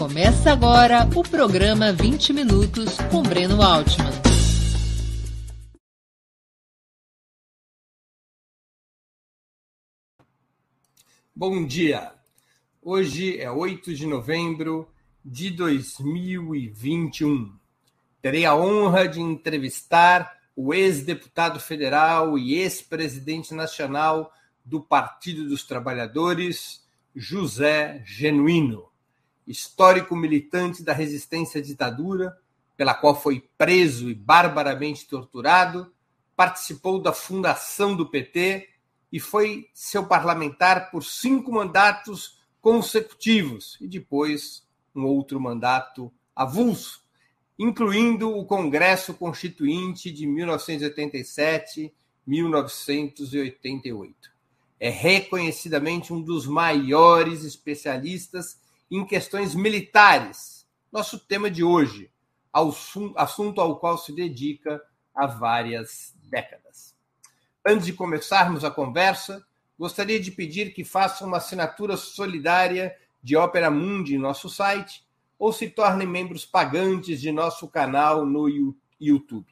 Começa agora o programa 20 Minutos com Breno Altman. Bom dia! Hoje é 8 de novembro de 2021. Terei a honra de entrevistar o ex-deputado federal e ex-presidente nacional do Partido dos Trabalhadores, José Genuíno histórico militante da resistência à ditadura, pela qual foi preso e barbaramente torturado, participou da fundação do PT e foi seu parlamentar por cinco mandatos consecutivos e depois um outro mandato avulso, incluindo o Congresso Constituinte de 1987-1988. É reconhecidamente um dos maiores especialistas em questões militares, nosso tema de hoje, assunto ao qual se dedica há várias décadas. Antes de começarmos a conversa, gostaria de pedir que façam uma assinatura solidária de Opera Mundi em nosso site ou se tornem membros pagantes de nosso canal no YouTube.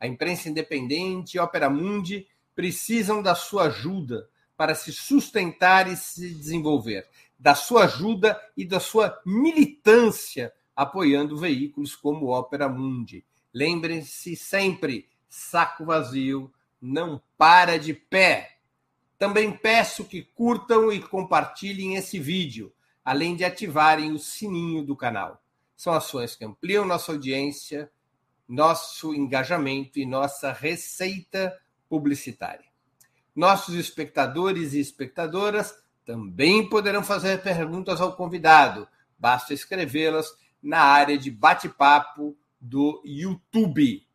A imprensa independente e Opera Mundi precisam da sua ajuda para se sustentar e se desenvolver da sua ajuda e da sua militância apoiando veículos como Ópera Mundi. Lembrem-se sempre, saco vazio não para de pé. Também peço que curtam e compartilhem esse vídeo, além de ativarem o sininho do canal. São ações que ampliam nossa audiência, nosso engajamento e nossa receita publicitária. Nossos espectadores e espectadoras também poderão fazer perguntas ao convidado. Basta escrevê-las na área de bate-papo do YouTube.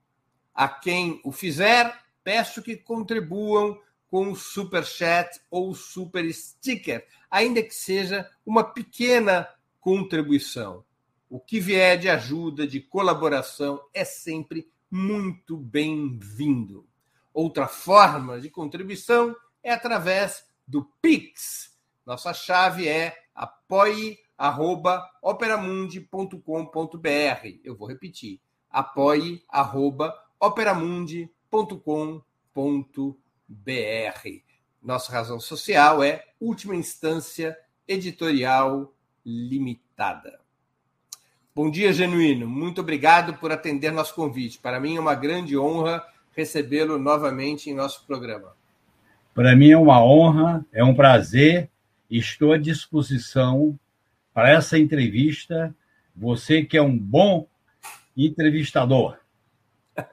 A quem o fizer, peço que contribuam com o super chat ou super sticker, ainda que seja uma pequena contribuição. O que vier de ajuda, de colaboração, é sempre muito bem-vindo. Outra forma de contribuição é através do Pix, nossa chave é apoie.operamundi.com.br. Eu vou repetir: apoie.operamundi.com.br. Nossa razão social é última instância editorial limitada. Bom dia, Genuíno. Muito obrigado por atender nosso convite. Para mim é uma grande honra recebê-lo novamente em nosso programa. Para mim é uma honra, é um prazer Estou à disposição para essa entrevista. Você que é um bom entrevistador.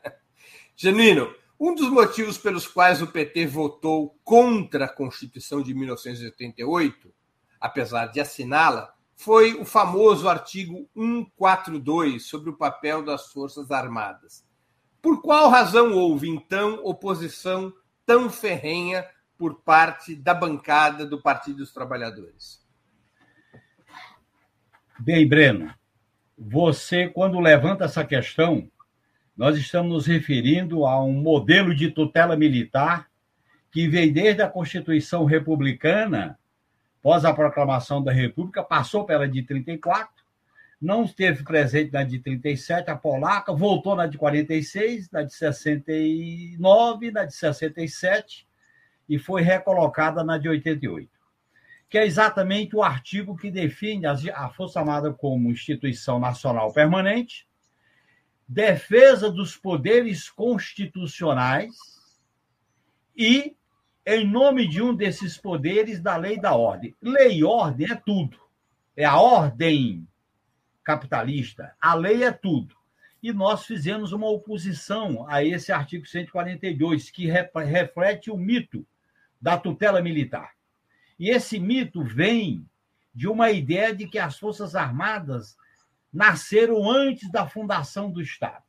Janino, um dos motivos pelos quais o PT votou contra a Constituição de 1988, apesar de assiná-la, foi o famoso artigo 142 sobre o papel das Forças Armadas. Por qual razão houve, então, oposição tão ferrenha por parte da bancada do Partido dos Trabalhadores? Bem, Breno, você, quando levanta essa questão, nós estamos nos referindo a um modelo de tutela militar que veio desde a Constituição Republicana, pós a proclamação da República, passou pela de 34, não esteve presente na de 37, a polaca, voltou na de 46, na de 69, na de 67, e foi recolocada na de 88, que é exatamente o artigo que define a Força Armada como instituição nacional permanente, defesa dos poderes constitucionais e, em nome de um desses poderes, da lei da ordem. Lei e ordem é tudo. É a ordem capitalista. A lei é tudo. E nós fizemos uma oposição a esse artigo 142, que reflete o mito da tutela militar. E esse mito vem de uma ideia de que as Forças Armadas nasceram antes da fundação do Estado.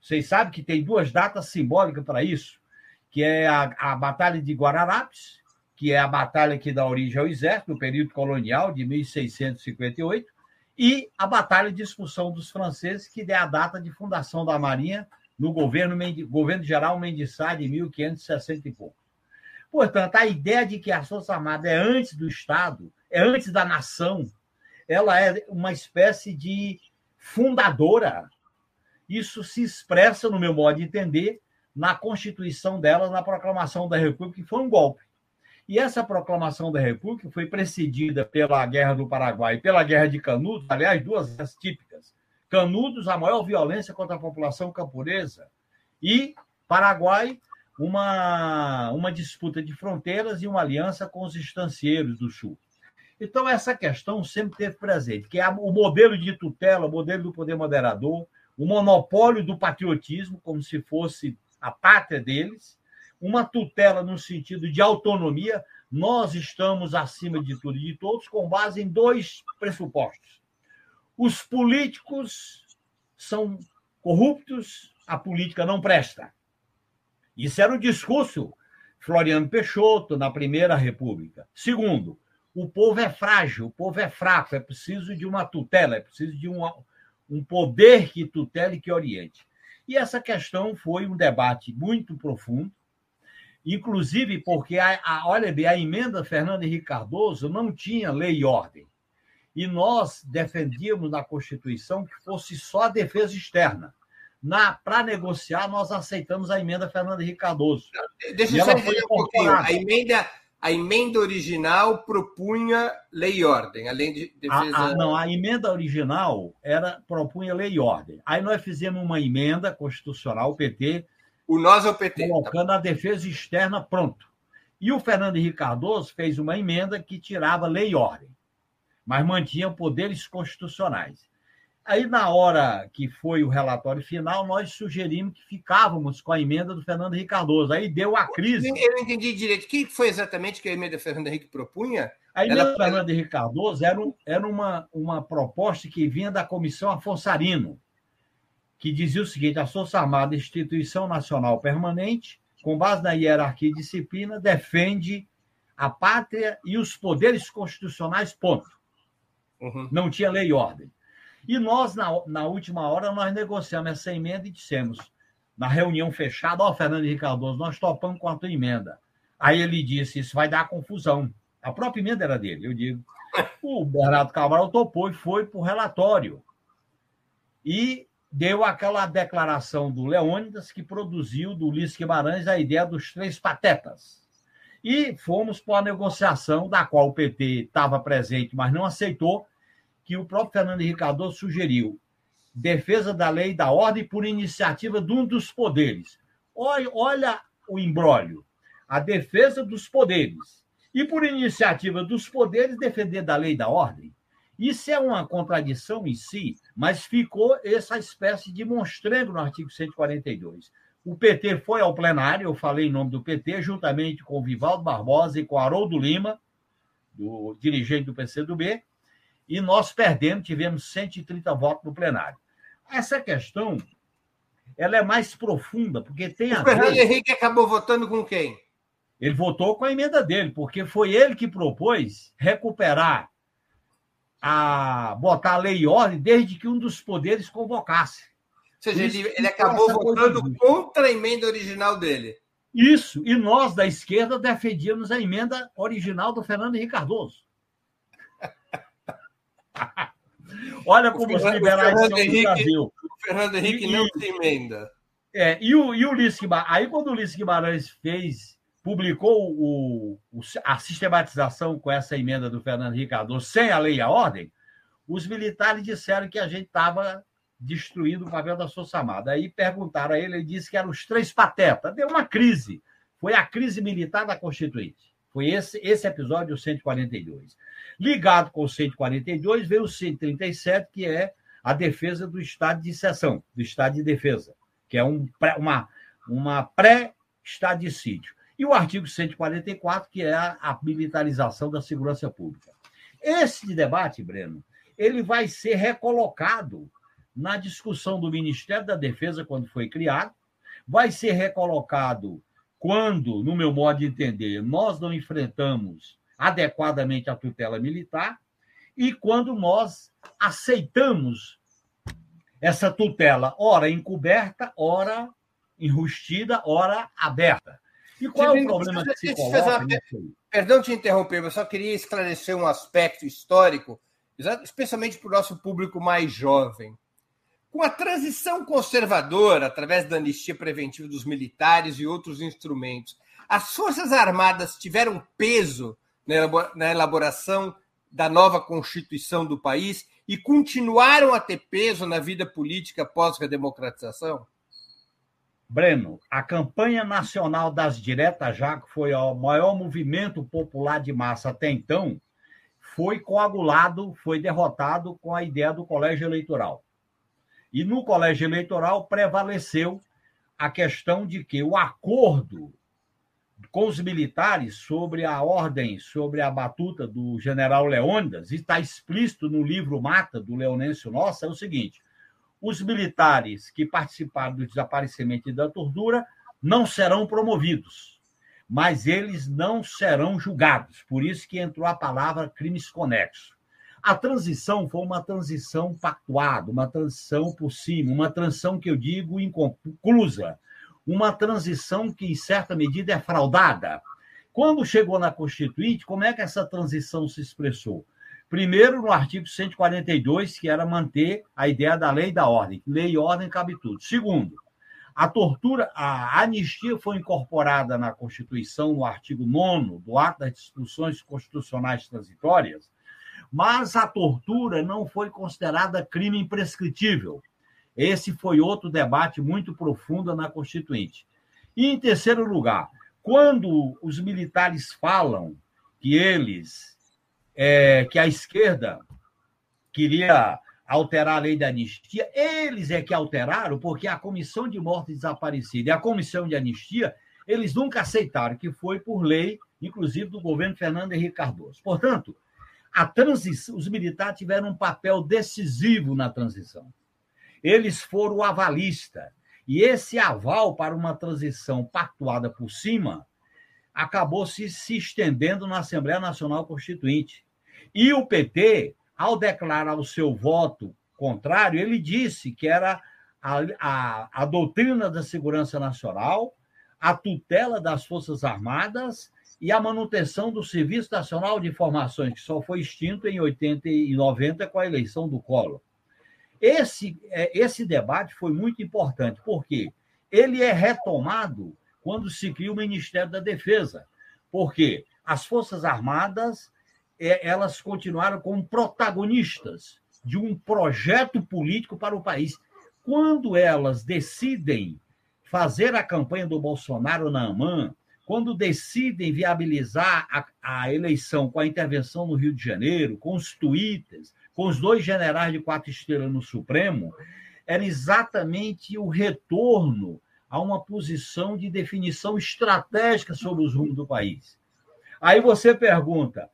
Vocês sabem que tem duas datas simbólicas para isso, que é a, a Batalha de Guararapes, que é a batalha que dá origem ao Exército, no período colonial de 1658, e a Batalha de Expulsão dos Franceses, que é a data de fundação da Marinha no governo, governo geral Mendes Sá, de 1560 e pouco. Portanto, a ideia de que a Força Armada é antes do Estado, é antes da nação, ela é uma espécie de fundadora. Isso se expressa, no meu modo de entender, na constituição dela, na proclamação da República, que foi um golpe. E essa proclamação da República foi precedida pela Guerra do Paraguai e pela Guerra de Canudos, aliás, duas guerras típicas. Canudos, a maior violência contra a população camponesa, e Paraguai, uma, uma disputa de fronteiras e uma aliança com os estancieiros do Sul. Então, essa questão sempre teve presente, que é o modelo de tutela, o modelo do poder moderador, o monopólio do patriotismo, como se fosse a pátria deles, uma tutela no sentido de autonomia, nós estamos acima de tudo e de todos com base em dois pressupostos. Os políticos são corruptos, a política não presta. Isso era o discurso Floriano Peixoto na Primeira República. Segundo, o povo é frágil, o povo é fraco, é preciso de uma tutela, é preciso de um, um poder que tutele e que oriente. E essa questão foi um debate muito profundo, inclusive porque, a, a, olha bem, a emenda Fernando Henrique Cardoso não tinha lei e ordem. E nós defendíamos na Constituição que fosse só a defesa externa. Para negociar, nós aceitamos a emenda Fernando Henrique Cardoso. Deixa eu só entender um pouquinho. A emenda, a emenda original propunha lei e ordem, além de defesa. A, a, não, a emenda original era propunha lei e ordem. Aí nós fizemos uma emenda constitucional, o PT, o nós é o PT. Colocando a defesa externa pronto. E o Fernando Henrique Cardoso fez uma emenda que tirava lei e ordem, mas mantinha poderes constitucionais. Aí, na hora que foi o relatório final, nós sugerimos que ficávamos com a emenda do Fernando Henrique Cardoso. Aí deu a crise. Eu não entendi direito. O que foi exatamente que a emenda do Fernando Henrique propunha? A emenda Ela... do Fernando Henrique Cardoso era, um, era uma, uma proposta que vinha da Comissão Afonso que dizia o seguinte: a Força Armada, instituição nacional permanente, com base na hierarquia e disciplina, defende a pátria e os poderes constitucionais, ponto. Uhum. Não tinha lei e ordem. E nós, na, na última hora, nós negociamos essa emenda e dissemos, na reunião fechada, ó, oh, Fernando Henrique Cardoso, nós topamos com a tua emenda. Aí ele disse, isso vai dar confusão. A própria emenda era dele, eu digo. O Bernardo Cabral topou e foi para o relatório. E deu aquela declaração do Leônidas que produziu do Ulisses Guimarães a ideia dos três patetas. E fomos para a negociação, da qual o PT estava presente, mas não aceitou, que o próprio Fernando Henrique Cardoso sugeriu defesa da lei e da ordem por iniciativa de um dos poderes. Olha, olha o imbróglio. A defesa dos poderes. E por iniciativa dos poderes, defender da lei e da ordem. Isso é uma contradição em si, mas ficou essa espécie de monstrengo no artigo 142. O PT foi ao plenário, eu falei em nome do PT, juntamente com o Vivaldo Barbosa e com o Haroldo Lima, do dirigente do PCdoB, e nós perdemos, tivemos 130 votos no plenário. Essa questão ela é mais profunda, porque tem o a Fernando ver... Henrique acabou votando com quem? Ele votou com a emenda dele, porque foi ele que propôs recuperar a botar a lei e ordem desde que um dos poderes convocasse. Ou seja, ele, ele acabou votando contra a emenda original dele. Isso, e nós da esquerda defendíamos a emenda original do Fernando Henrique Cardoso. Olha como os liberais são no Brasil. O Fernando Henrique e, não se emenda. É, e o, e o Ulisses Guimarães, aí quando o Ulisses Guimarães fez publicou o, o, a sistematização com essa emenda do Fernando Henrique Cardoso sem a lei e a ordem, os militares disseram que a gente estava destruindo o papel da Força Armada. Aí perguntaram a ele, ele disse que eram os três patetas. Deu uma crise. Foi a crise militar da Constituinte. Foi esse, esse episódio, o 142. Ligado com o 142, veio o 137, que é a defesa do estado de exceção, do estado de defesa, que é um, uma, uma pré-estado de sítio e o artigo 144, que é a militarização da segurança pública. Esse debate, Breno, ele vai ser recolocado na discussão do Ministério da Defesa quando foi criado, vai ser recolocado quando, no meu modo de entender, nós não enfrentamos adequadamente a tutela militar e quando nós aceitamos essa tutela, ora encoberta, ora enrustida, ora aberta. E qual é o problema que se coloca uma... Perdão te interromper, eu só queria esclarecer um aspecto histórico especialmente para o nosso público mais jovem. Com a transição conservadora, através da anistia preventiva dos militares e outros instrumentos, as Forças Armadas tiveram peso na elaboração da nova Constituição do país e continuaram a ter peso na vida política pós-redemocratização? Breno, a campanha nacional das diretas já, que foi o maior movimento popular de massa até então, foi coagulado, foi derrotado com a ideia do colégio eleitoral. E no colégio eleitoral prevaleceu a questão de que o acordo com os militares sobre a ordem, sobre a batuta do general Leônidas, e está explícito no livro Mata, do Leonêncio Nossa, é o seguinte: os militares que participaram do desaparecimento e da tortura não serão promovidos, mas eles não serão julgados. Por isso que entrou a palavra crimes conexos. A transição foi uma transição pactuada, uma transição por cima, uma transição que eu digo inconclusa, uma transição que, em certa medida, é fraudada. Quando chegou na Constituinte, como é que essa transição se expressou? Primeiro, no artigo 142, que era manter a ideia da lei e da ordem. Lei e ordem cabe tudo. Segundo, a tortura, a anistia foi incorporada na Constituição, no artigo 9 do Ato das Discussões Constitucionais Transitórias, mas a tortura não foi considerada crime imprescritível. Esse foi outro debate muito profundo na Constituinte. E, em terceiro lugar, quando os militares falam que eles, é, que a esquerda queria alterar a lei da anistia, eles é que alteraram, porque a Comissão de Morte Desaparecida e a Comissão de Anistia, eles nunca aceitaram, que foi por lei, inclusive do governo Fernando Henrique Cardoso. Portanto, a transição, os militares tiveram um papel decisivo na transição eles foram o avalista. E esse aval para uma transição pactuada por cima acabou se, se estendendo na Assembleia Nacional Constituinte. E o PT, ao declarar o seu voto contrário, ele disse que era a, a, a doutrina da segurança nacional, a tutela das Forças Armadas e a manutenção do Serviço Nacional de Informações, que só foi extinto em 80 e 90 com a eleição do Collor. Esse, é, esse debate foi muito importante, porque ele é retomado quando se cria o Ministério da Defesa, porque as Forças Armadas é, elas continuaram como protagonistas de um projeto político para o país. Quando elas decidem fazer a campanha do Bolsonaro na AMAN, quando decidem viabilizar a, a eleição com a intervenção no Rio de Janeiro, com os twitters, com os dois generais de quatro estrelas no Supremo, era exatamente o retorno a uma posição de definição estratégica sobre os rumos do país. Aí você pergunta: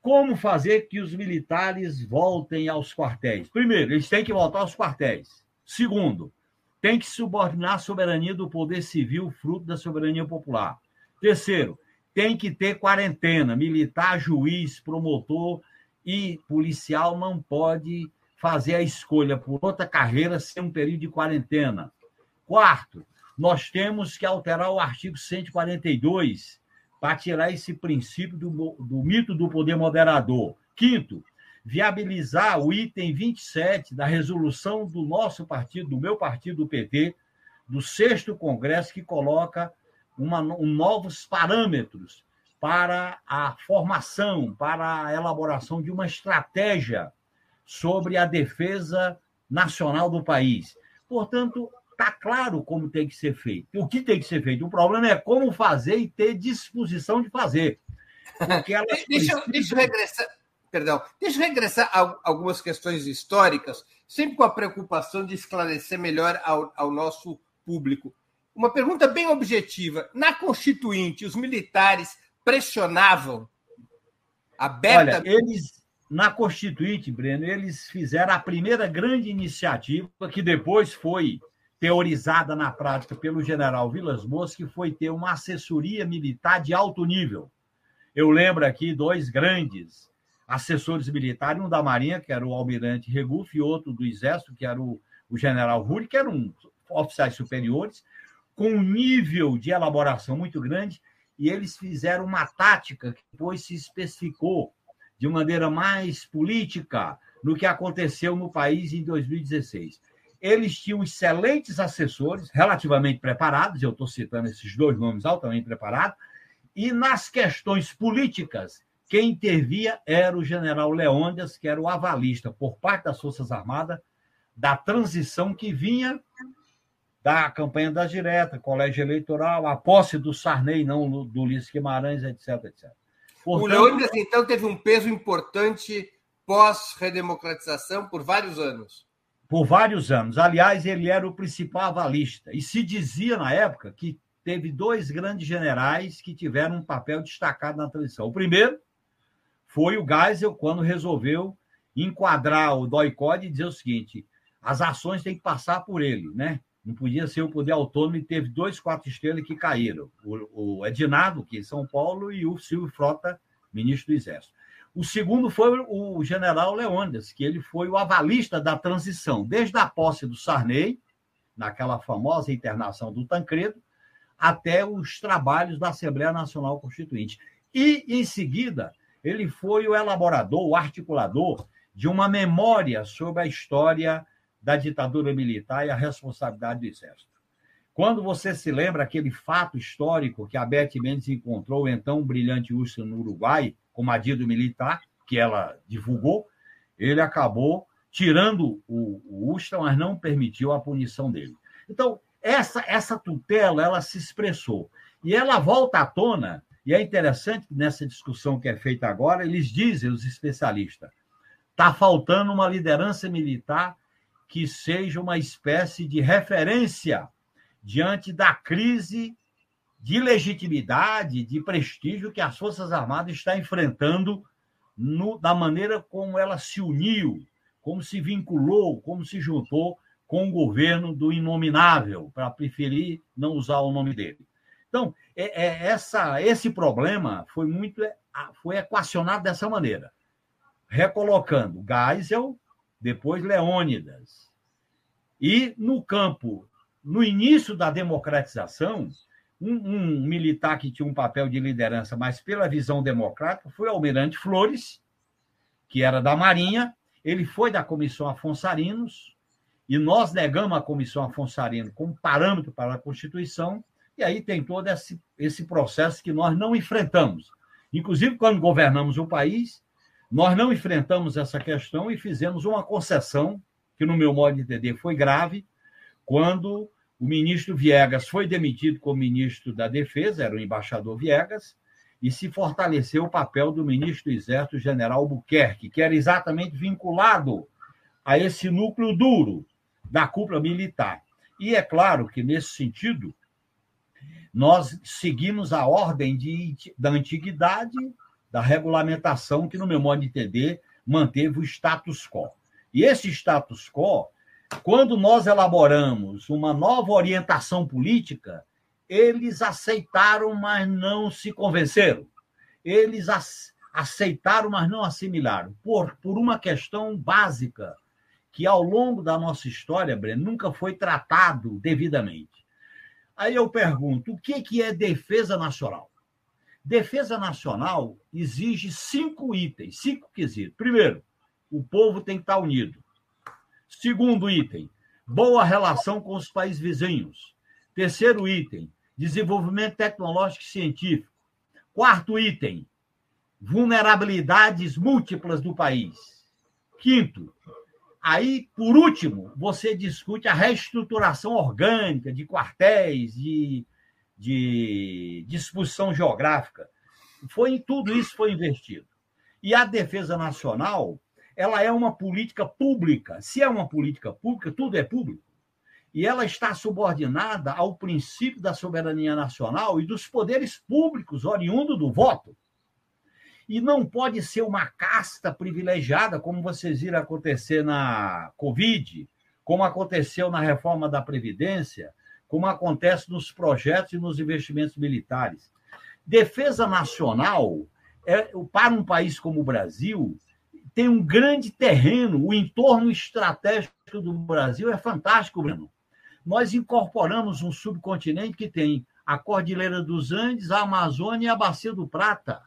como fazer que os militares voltem aos quartéis? Primeiro, eles têm que voltar aos quartéis. Segundo, tem que subordinar a soberania do poder civil, fruto da soberania popular. Terceiro, tem que ter quarentena, militar, juiz, promotor e policial não pode fazer a escolha por outra carreira sem um período de quarentena. Quarto, nós temos que alterar o artigo 142 para tirar esse princípio do, do mito do poder moderador. Quinto, viabilizar o item 27 da resolução do nosso partido, do meu partido, do PT, do sexto Congresso, que coloca uma, um, novos parâmetros para a formação, para a elaboração de uma estratégia sobre a defesa nacional do país. Portanto, está claro como tem que ser feito. O que tem que ser feito? O problema é como fazer e ter disposição de fazer. Porque deixa, precisam... deixa eu regressar. Perdão, deixa eu regressar a algumas questões históricas, sempre com a preocupação de esclarecer melhor ao, ao nosso público. Uma pergunta bem objetiva. Na Constituinte, os militares pressionavam abertamente. Olha, eles, na Constituinte, Breno, eles fizeram a primeira grande iniciativa que depois foi teorizada na prática pelo general Vilas Boas, que foi ter uma assessoria militar de alto nível. Eu lembro aqui dois grandes assessores militares, um da Marinha, que era o almirante Regufe, e outro do Exército, que era o, o general Ruri, que eram oficiais superiores, com um nível de elaboração muito grande, e eles fizeram uma tática que depois se especificou de maneira mais política no que aconteceu no país em 2016. Eles tinham excelentes assessores, relativamente preparados, eu estou citando esses dois nomes altamente preparados, e nas questões políticas, quem intervia era o general Leônidas, que era o avalista por parte das Forças Armadas da transição que vinha da campanha das diretas, colégio eleitoral, a posse do Sarney, não do Ulisses Guimarães, etc, etc. Portanto, o Leônidas, então, teve um peso importante pós-redemocratização por vários anos. Por vários anos. Aliás, ele era o principal avalista. E se dizia na época que teve dois grandes generais que tiveram um papel destacado na transição. O primeiro foi o Geisel, quando resolveu enquadrar o DOI-CODE e dizer o seguinte: as ações têm que passar por ele, né? Não podia ser o poder autônomo e teve dois quatro estrelas que caíram. O, o Edinado, que é em São Paulo, e o Silvio Frota, ministro do Exército. O segundo foi o general Leônidas, que ele foi o avalista da transição, desde a posse do Sarney, naquela famosa internação do Tancredo, até os trabalhos da Assembleia Nacional Constituinte. E, em seguida, ele foi o elaborador, o articulador de uma memória sobre a história da ditadura militar e a responsabilidade do Exército. Quando você se lembra aquele fato histórico que a Beth Mendes encontrou, então, brilhante Ustra no Uruguai, com do militar, que ela divulgou, ele acabou tirando o, o Ustra, mas não permitiu a punição dele. Então, essa, essa tutela, ela se expressou. E ela volta à tona, e é interessante que nessa discussão que é feita agora, eles dizem, os especialistas, está faltando uma liderança militar que seja uma espécie de referência diante da crise de legitimidade, de prestígio que as Forças Armadas estão enfrentando no, da maneira como ela se uniu, como se vinculou, como se juntou com o governo do inominável, para preferir não usar o nome dele. Então, é, é, essa, esse problema foi muito foi equacionado dessa maneira, recolocando Geisel depois Leônidas. E no campo, no início da democratização, um, um, militar que tinha um papel de liderança, mas pela visão democrática, foi o Almirante Flores, que era da Marinha. Ele foi da Comissão Afonso Arinos, e nós negamos a Comissão Afonso Arino como parâmetro para a Constituição, e aí tem todo esse, esse processo que nós não enfrentamos. Inclusive, quando governamos o país, nós não enfrentamos essa questão e fizemos uma concessão, que, no meu modo de entender, foi grave, quando o ministro Viegas foi demitido como ministro da Defesa, era o embaixador Viegas, e se fortaleceu o papel do ministro do Exército, general Buquerque, que era exatamente vinculado a esse núcleo duro da cúpula militar. E é claro que, nesse sentido, nós seguimos a ordem de, da antiguidade da regulamentação que, no meu modo de entender, manteve o status quo. E esse status quo, quando nós elaboramos uma nova orientação política, eles aceitaram, mas não se convenceram. Eles aceitaram, mas não assimilaram, por, por uma questão básica, que ao longo da nossa história, Breno, nunca foi tratado devidamente. Aí eu pergunto, o que é defesa nacional? Defesa nacional exige cinco itens, cinco quesitos. Primeiro, o povo tem que estar unido. Segundo item, boa relação com os países vizinhos. Terceiro item, desenvolvimento tecnológico e científico. Quarto item, vulnerabilidades múltiplas do país. Quinto, aí, por último, você discute a reestruturação orgânica de quartéis, de de disposição geográfica. Foi em tudo isso foi investido. E a defesa nacional, ela é uma política pública. Se é uma política pública, tudo é público. E ela está subordinada ao princípio da soberania nacional e dos poderes públicos oriundo do voto. E não pode ser uma casta privilegiada, como vocês viram acontecer na Covid, como aconteceu na reforma da Previdência, como acontece nos projetos e nos investimentos militares. Defesa nacional, é, para um país como o Brasil, tem um grande terreno, o entorno estratégico do Brasil é fantástico, Bruno. Nós incorporamos um subcontinente que tem a Cordilheira dos Andes, a Amazônia e a Bacia do Prata.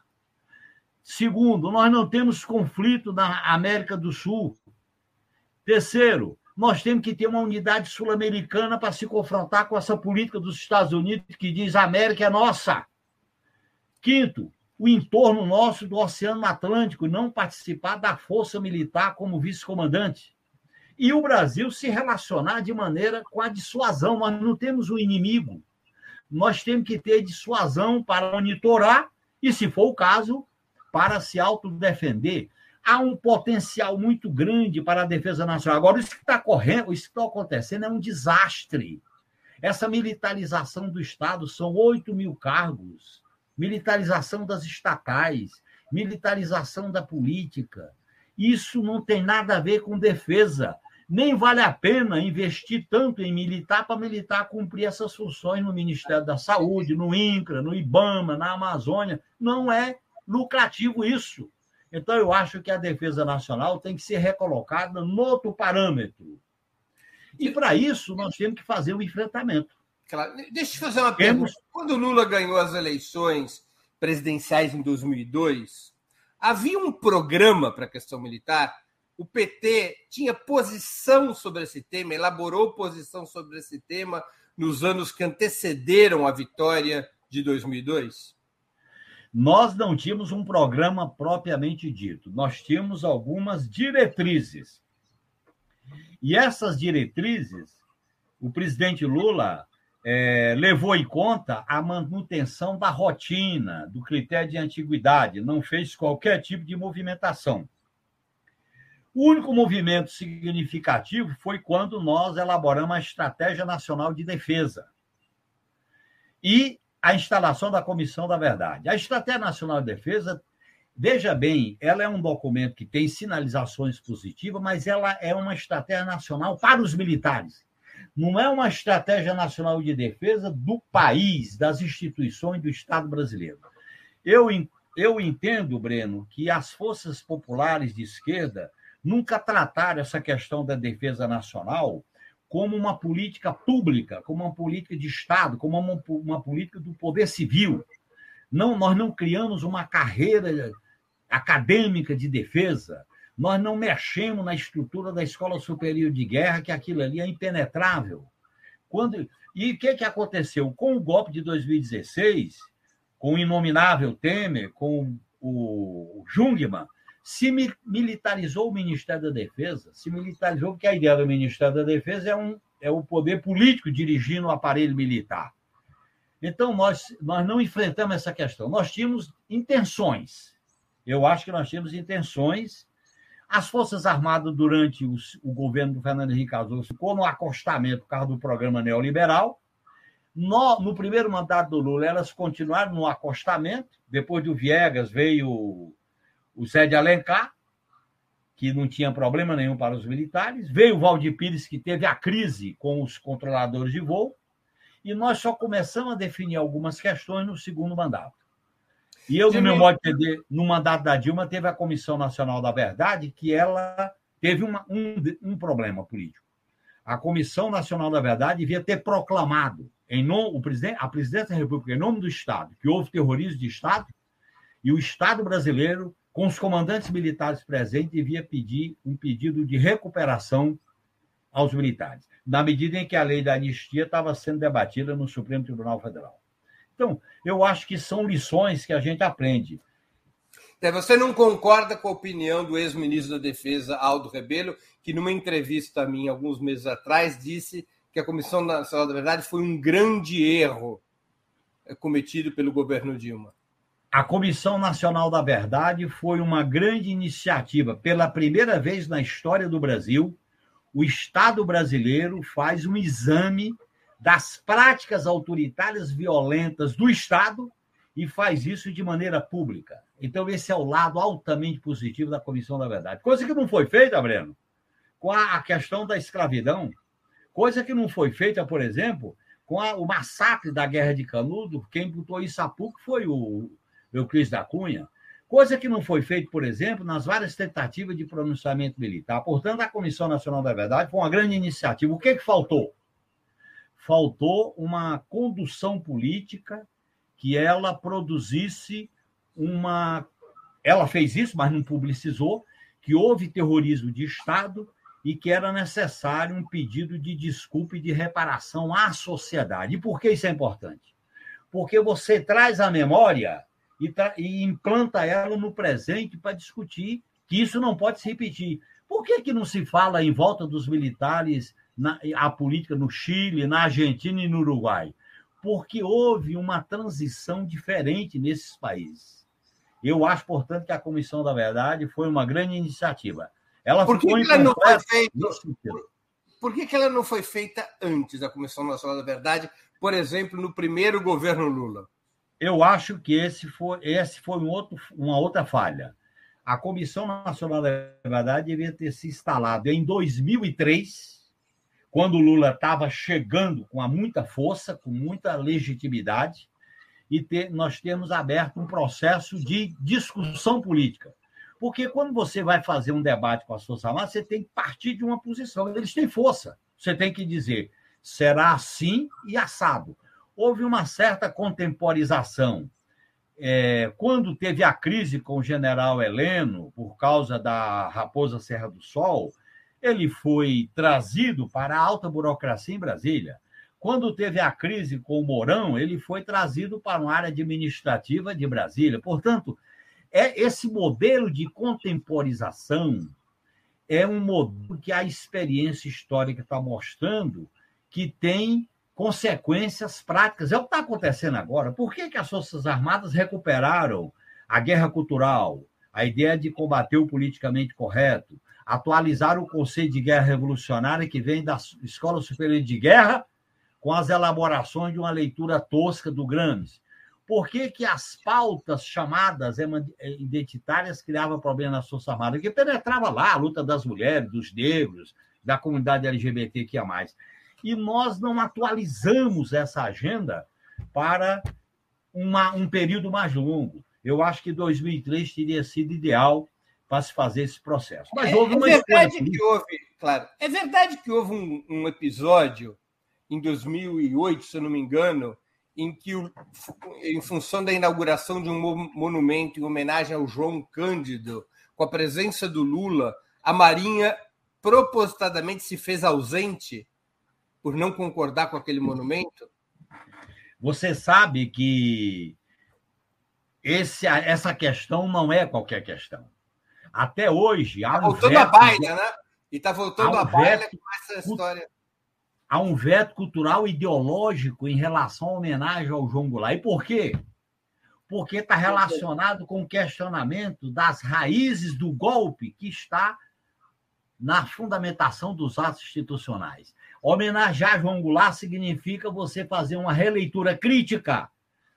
Segundo, nós não temos conflito na América do Sul. Terceiro, nós temos que ter uma unidade sul-americana para se confrontar com essa política dos Estados Unidos que diz a América é nossa. Quinto, o entorno nosso do Oceano Atlântico não participar da força militar como vice-comandante. E o Brasil se relacionar de maneira com a dissuasão. Nós não temos um inimigo. Nós temos que ter dissuasão para monitorar e, se for o caso, para se autodefender há um potencial muito grande para a defesa nacional. Agora, isso que está correndo, isso que está acontecendo é um desastre. Essa militarização do Estado são 8 mil cargos, militarização das estatais, militarização da política. Isso não tem nada a ver com defesa. Nem vale a pena investir tanto em militar para militar cumprir essas funções no Ministério da Saúde, no INCRA, no IBAMA, na Amazônia. Não é lucrativo isso. Então, eu acho que a defesa nacional tem que ser recolocada no outro parâmetro. E, para isso, nós temos que fazer o um enfrentamento. Claro. Deixa eu fazer uma pergunta. Quando Lula ganhou as eleições presidenciais em 2002, havia um programa para a questão militar? O PT tinha posição sobre esse tema, elaborou posição sobre esse tema nos anos que antecederam a vitória de 2002? Nós não tínhamos um programa propriamente dito, nós tínhamos algumas diretrizes. E essas diretrizes, o presidente Lula é, levou em conta a manutenção da rotina, do critério de antiguidade, não fez qualquer tipo de movimentação. O único movimento significativo foi quando nós elaboramos a Estratégia Nacional de Defesa. E a instalação da Comissão da Verdade. A Estratégia Nacional de Defesa, veja bem, ela é um documento que tem sinalizações positivas, mas ela é uma estratégia nacional para os militares. Não é uma estratégia nacional de defesa do país, das instituições do Estado brasileiro. Eu, eu entendo, Breno, que as forças populares de esquerda nunca trataram essa questão da defesa nacional como uma política pública, como uma política de Estado, como uma, uma política do poder civil. Não, nós não criamos uma carreira acadêmica de defesa, nós não mexemos na estrutura da Escola Superior de Guerra, que aquilo ali é impenetrável. Quando, e o que, que aconteceu? Com o golpe de 2016, com o inominável Temer, com o Jungmann, se militarizou o Ministério da Defesa, se militarizou, porque a ideia do Ministério da Defesa é, um, é o poder político dirigindo o aparelho militar. Então, nós, nós não enfrentamos essa questão. Nós tínhamos intenções. Eu acho que nós tínhamos intenções. As Forças Armadas, durante os, o governo do Fernando Henrique Cardoso, ficou no acostamento por causa do programa neoliberal. No, no primeiro mandato do Lula, elas continuaram no acostamento. Depois do Viegas, veio o de Alencar, que não tinha problema nenhum para os militares, veio o Valdir Pires, que teve a crise com os controladores de voo, e nós só começamos a definir algumas questões no segundo mandato. E eu, no meu modo de entender, no mandato da Dilma, teve a Comissão Nacional da Verdade, que ela teve uma, um, um problema político. A Comissão Nacional da Verdade devia ter proclamado, em nome, o presidente, a presidência da República, em nome do Estado, que houve terrorismo de Estado, e o Estado brasileiro com os comandantes militares presentes, devia pedir um pedido de recuperação aos militares, na medida em que a lei da anistia estava sendo debatida no Supremo Tribunal Federal. Então, eu acho que são lições que a gente aprende. Você não concorda com a opinião do ex-ministro da Defesa, Aldo Rebelo, que numa entrevista minha alguns meses atrás disse que a Comissão Nacional da Verdade foi um grande erro cometido pelo governo Dilma? A Comissão Nacional da Verdade foi uma grande iniciativa. Pela primeira vez na história do Brasil, o Estado brasileiro faz um exame das práticas autoritárias violentas do Estado e faz isso de maneira pública. Então, esse é o lado altamente positivo da Comissão da Verdade. Coisa que não foi feita, Breno, com a questão da escravidão. Coisa que não foi feita, por exemplo, com a, o massacre da Guerra de Canudo. Quem botou isso a pouco foi o, Euclides da Cunha, coisa que não foi feita, por exemplo, nas várias tentativas de pronunciamento militar. Portanto, a Comissão Nacional da Verdade foi uma grande iniciativa. O que, que faltou? Faltou uma condução política que ela produzisse uma ela fez isso, mas não publicizou, que houve terrorismo de Estado e que era necessário um pedido de desculpa e de reparação à sociedade. E por que isso é importante? Porque você traz a memória e, e implanta ela no presente para discutir que isso não pode se repetir. Por que, que não se fala em volta dos militares na, a política no Chile, na Argentina e no Uruguai? Porque houve uma transição diferente nesses países. Eu acho, portanto, que a Comissão da Verdade foi uma grande iniciativa. Ela por que, que ela não foi feita? Por, por que, que ela não foi feita antes da Comissão Nacional da Verdade, por exemplo, no primeiro governo Lula? Eu acho que esse foi, esse foi um outro, uma outra falha. A Comissão Nacional da Verdade devia ter se instalado em 2003, quando o Lula estava chegando com muita força, com muita legitimidade, e ter, nós temos aberto um processo de discussão política. Porque quando você vai fazer um debate com as Forças Armadas, você tem que partir de uma posição. Eles têm força. Você tem que dizer, será assim e assado. Houve uma certa contemporização. É, quando teve a crise com o general Heleno, por causa da Raposa Serra do Sol, ele foi trazido para a alta burocracia em Brasília. Quando teve a crise com o Mourão, ele foi trazido para uma área administrativa de Brasília. Portanto, é esse modelo de contemporização é um modelo que a experiência histórica está mostrando que tem consequências práticas. É o que está acontecendo agora. Por que, que as Forças Armadas recuperaram a guerra cultural, a ideia de combater o politicamente correto, atualizar o conceito de guerra revolucionária que vem da Escola Superior de Guerra com as elaborações de uma leitura tosca do Gramsci. Por que, que as pautas chamadas identitárias criavam problema nas Forças Armadas? Porque penetrava lá a luta das mulheres, dos negros, da comunidade LGBTQIA+. E nós não atualizamos essa agenda para uma, um período mais longo. Eu acho que 2003 teria sido ideal para se fazer esse processo. Mas é, houve é uma é verdade que houve, claro, é verdade que houve um, um episódio em 2008, se eu não me engano, em que, em função da inauguração de um monumento em homenagem ao João Cândido, com a presença do Lula, a Marinha propositadamente se fez ausente por não concordar com aquele monumento? Você sabe que esse, essa questão não é qualquer questão. Até hoje. Há tá um voltando a baila, né? E está voltando a baila com essa história há um veto cultural ideológico em relação à homenagem ao João Goulart. E por quê? Porque está relacionado com o questionamento das raízes do golpe que está na fundamentação dos atos institucionais. Homenagear João Goulart significa você fazer uma releitura crítica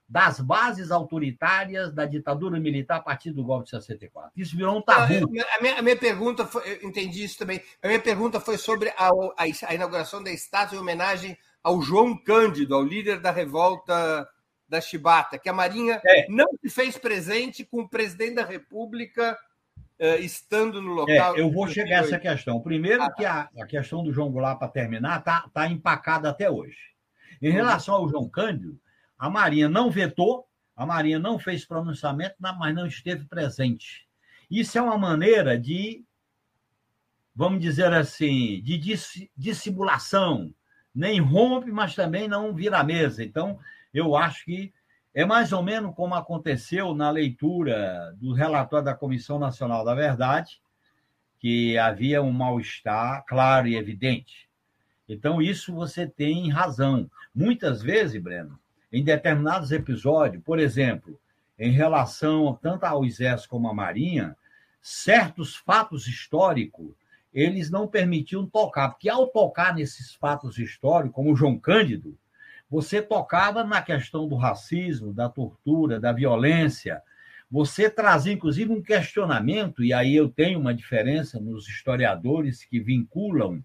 das bases autoritárias da ditadura militar a partir do golpe de 64. Isso virou um tabu. A minha, a minha pergunta, foi, eu entendi isso também. A minha pergunta foi sobre a, a, a inauguração da estátua em homenagem ao João Cândido, ao líder da revolta da Chibata, que a Marinha é. não se fez presente com o presidente da República estando no local. É, eu vou chegar a essa questão. Primeiro, ah, que a, a questão do João Goulart, para terminar, está tá empacada até hoje. Em uhum. relação ao João Cândido, a Marinha não vetou, a Marinha não fez pronunciamento, mas não esteve presente. Isso é uma maneira de, vamos dizer assim, de dissimulação. Nem rompe, mas também não vira a mesa. Então, eu acho que é mais ou menos como aconteceu na leitura do relatório da Comissão Nacional da Verdade, que havia um mal-estar claro e evidente. Então, isso você tem razão. Muitas vezes, Breno, em determinados episódios, por exemplo, em relação tanto ao Exército como à Marinha, certos fatos históricos eles não permitiam tocar, porque ao tocar nesses fatos históricos, como João Cândido, você tocava na questão do racismo, da tortura, da violência, você trazia inclusive um questionamento, e aí eu tenho uma diferença nos historiadores que vinculam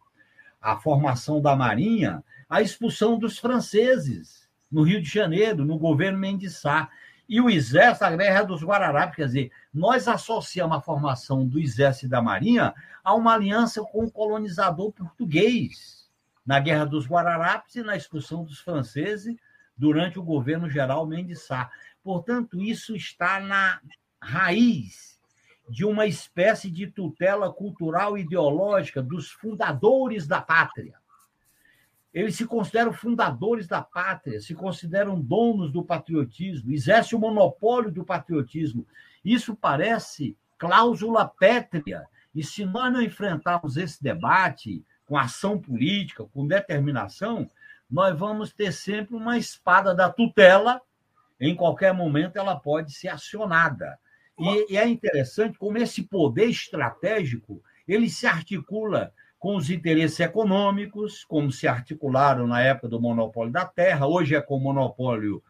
a formação da Marinha à expulsão dos franceses no Rio de Janeiro, no governo Mendes Sá. E o Exército, a guerra dos Guararapes, quer dizer, nós associamos a formação do Exército e da Marinha a uma aliança com o colonizador português, na Guerra dos Guararapes e na expulsão dos franceses durante o governo geral Mendes Sá. Portanto, isso está na raiz de uma espécie de tutela cultural ideológica dos fundadores da pátria. Eles se consideram fundadores da pátria, se consideram donos do patriotismo, exerce o monopólio do patriotismo. Isso parece cláusula pétrea. E se nós não enfrentarmos esse debate com ação política, com determinação, nós vamos ter sempre uma espada da tutela. Em qualquer momento, ela pode ser acionada. E, e é interessante como esse poder estratégico ele se articula com os interesses econômicos, como se articularam na época do monopólio da terra, hoje é com o monopólio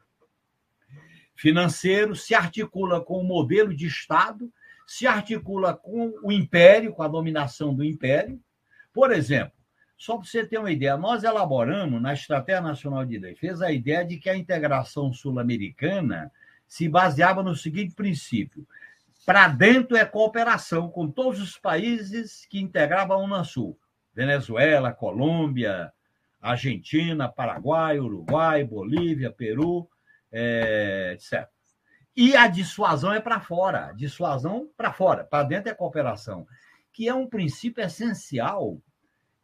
financeiro, se articula com o modelo de Estado, se articula com o império, com a dominação do império. Por exemplo, só para você ter uma ideia, nós elaboramos na Estratégia Nacional de Defesa a ideia de que a integração sul-americana se baseava no seguinte princípio: para dentro é cooperação com todos os países que integravam a Unasul: Venezuela, Colômbia, Argentina, Paraguai, Uruguai, Bolívia, Peru, é, etc. E a dissuasão é para fora, dissuasão para fora, para dentro é cooperação, que é um princípio essencial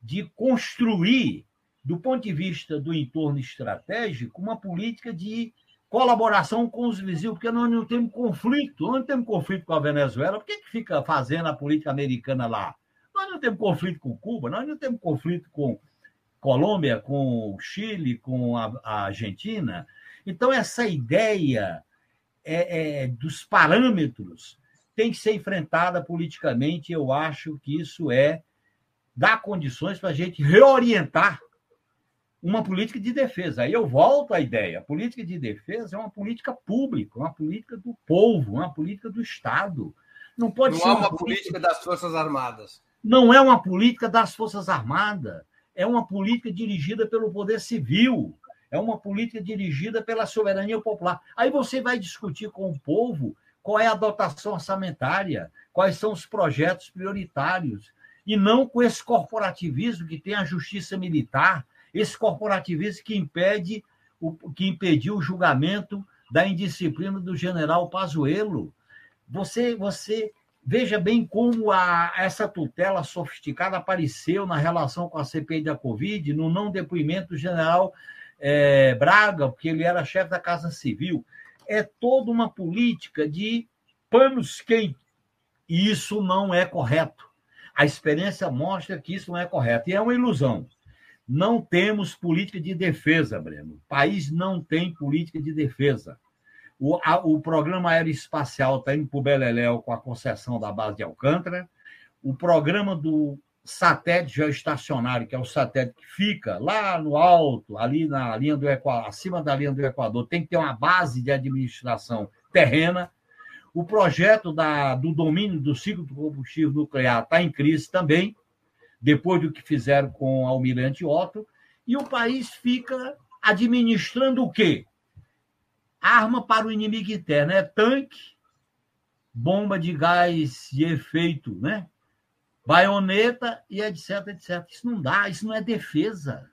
de construir, do ponto de vista do entorno estratégico, uma política de colaboração com os vizinhos, porque nós não temos conflito, nós não temos conflito com a Venezuela, por que, que fica fazendo a política americana lá? Nós não temos conflito com Cuba, nós não temos conflito com Colômbia, com Chile, com a, a Argentina. Então, essa ideia é, é, dos parâmetros tem que ser enfrentada politicamente. Eu acho que isso é dá condições para a gente reorientar uma política de defesa. Aí eu volto à ideia: a política de defesa é uma política pública, uma política do povo, uma política do Estado. Não pode não ser. Não é uma política... política das Forças Armadas. Não é uma política das Forças Armadas. É uma política dirigida pelo poder civil. É uma política dirigida pela soberania popular. Aí você vai discutir com o povo qual é a dotação orçamentária, quais são os projetos prioritários, e não com esse corporativismo que tem a justiça militar, esse corporativismo que impede o, que impediu o julgamento da indisciplina do general Pazuello. Você, você veja bem como a, essa tutela sofisticada apareceu na relação com a CPI da Covid, no não depoimento do general é, Braga, porque ele era chefe da Casa Civil. É toda uma política de panos quentes. E isso não é correto. A experiência mostra que isso não é correto. E é uma ilusão. Não temos política de defesa, Breno. O país não tem política de defesa. O, a, o programa aeroespacial está indo para o Beleléu com a concessão da base de Alcântara. O programa do satélite geoestacionário, que é o satélite que fica lá no alto, ali na linha do Equador, acima da linha do Equador, tem que ter uma base de administração terrena. O projeto da, do domínio do ciclo do combustível nuclear está em crise também, depois do que fizeram com o Almirante Otto, e o país fica administrando o quê? Arma para o inimigo interno, é tanque, bomba de gás de efeito, né? Baioneta e etc, etc. Isso não dá, isso não é defesa.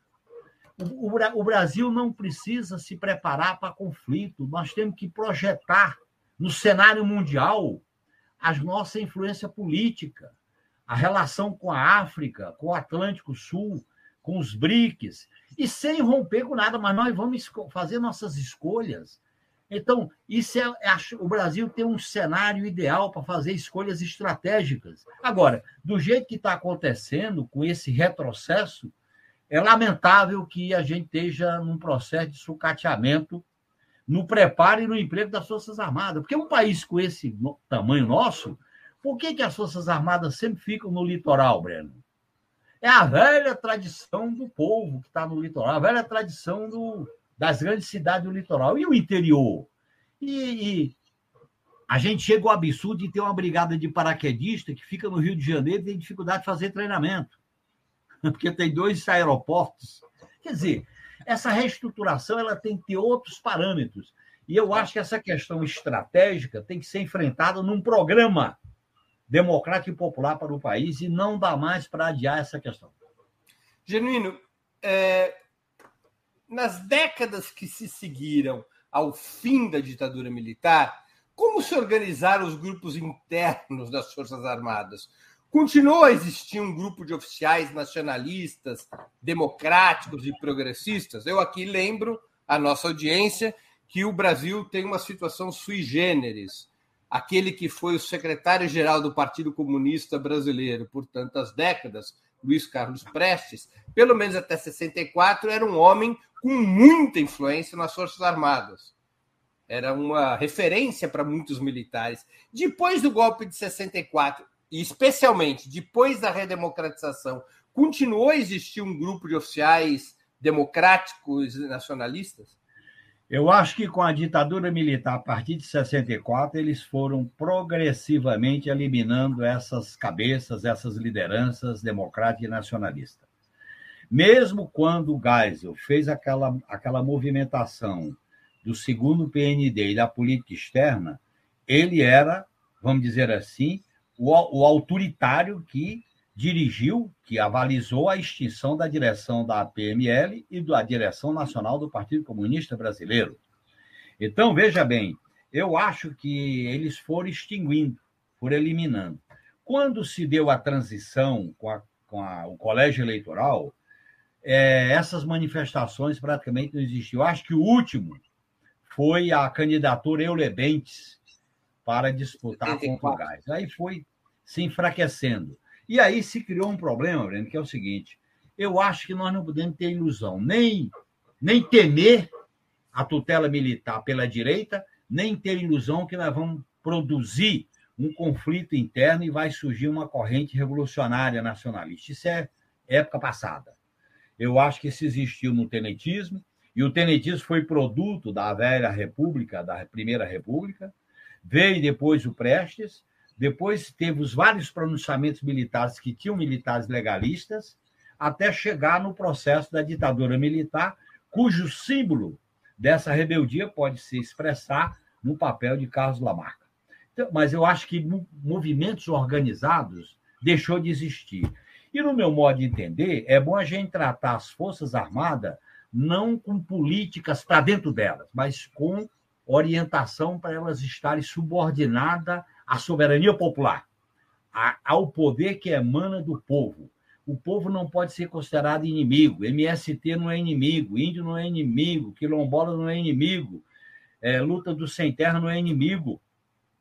O, o, o Brasil não precisa se preparar para conflito, nós temos que projetar no cenário mundial a nossa influência política, a relação com a África, com o Atlântico Sul, com os BRICS, e sem romper com nada, mas nós vamos fazer nossas escolhas então, isso é, é, o Brasil tem um cenário ideal para fazer escolhas estratégicas. Agora, do jeito que está acontecendo, com esse retrocesso, é lamentável que a gente esteja num processo de sucateamento no preparo e no emprego das Forças Armadas. Porque um país com esse tamanho nosso, por que, que as Forças Armadas sempre ficam no litoral, Breno? É a velha tradição do povo que está no litoral, a velha tradição do, das grandes cidades do litoral. E o interior? E, e a gente chega ao absurdo de ter uma brigada de paraquedista que fica no Rio de Janeiro e tem dificuldade de fazer treinamento, porque tem dois aeroportos. Quer dizer, essa reestruturação ela tem que ter outros parâmetros. E eu acho que essa questão estratégica tem que ser enfrentada num programa democrático e popular para o país e não dá mais para adiar essa questão. Genuíno, é, nas décadas que se seguiram ao fim da ditadura militar, como se organizaram os grupos internos das Forças Armadas? Continuou a existir um grupo de oficiais nacionalistas, democráticos e progressistas? Eu aqui lembro a nossa audiência que o Brasil tem uma situação sui generis. Aquele que foi o secretário-geral do Partido Comunista Brasileiro por tantas décadas, Luiz Carlos Prestes, pelo menos até 64, era um homem com muita influência nas Forças Armadas. Era uma referência para muitos militares. Depois do golpe de 64, e especialmente depois da redemocratização, continuou a existir um grupo de oficiais democráticos e nacionalistas? Eu acho que com a ditadura militar, a partir de 64, eles foram progressivamente eliminando essas cabeças, essas lideranças democráticas e nacionalistas. Mesmo quando o Geisel fez aquela, aquela movimentação do segundo PND e da política externa, ele era, vamos dizer assim, o, o autoritário que dirigiu, que avalizou a extinção da direção da PML e da direção nacional do Partido Comunista Brasileiro. Então, veja bem, eu acho que eles foram extinguindo, foram eliminando. Quando se deu a transição com, a, com a, o colégio eleitoral, é, essas manifestações praticamente não existiam. Eu acho que o último foi a candidatura Eulebentes para disputar contra o Gás. Aí foi se enfraquecendo. E aí se criou um problema, Breno, que é o seguinte: eu acho que nós não podemos ter ilusão, nem, nem temer a tutela militar pela direita, nem ter ilusão que nós vamos produzir um conflito interno e vai surgir uma corrente revolucionária nacionalista. Isso é época passada. Eu acho que isso existiu no tenetismo, e o tenetismo foi produto da velha república, da primeira república, veio depois o Prestes, depois teve os vários pronunciamentos militares que tinham militares legalistas, até chegar no processo da ditadura militar, cujo símbolo dessa rebeldia pode se expressar no papel de Carlos Lamarca. Então, mas eu acho que movimentos organizados deixou de existir. E no meu modo de entender, é bom a gente tratar as Forças Armadas não com políticas para dentro delas, mas com orientação para elas estarem subordinadas à soberania popular, ao poder que emana do povo. O povo não pode ser considerado inimigo, MST não é inimigo, índio não é inimigo, quilombola não é inimigo, é, luta do sem terra não é inimigo,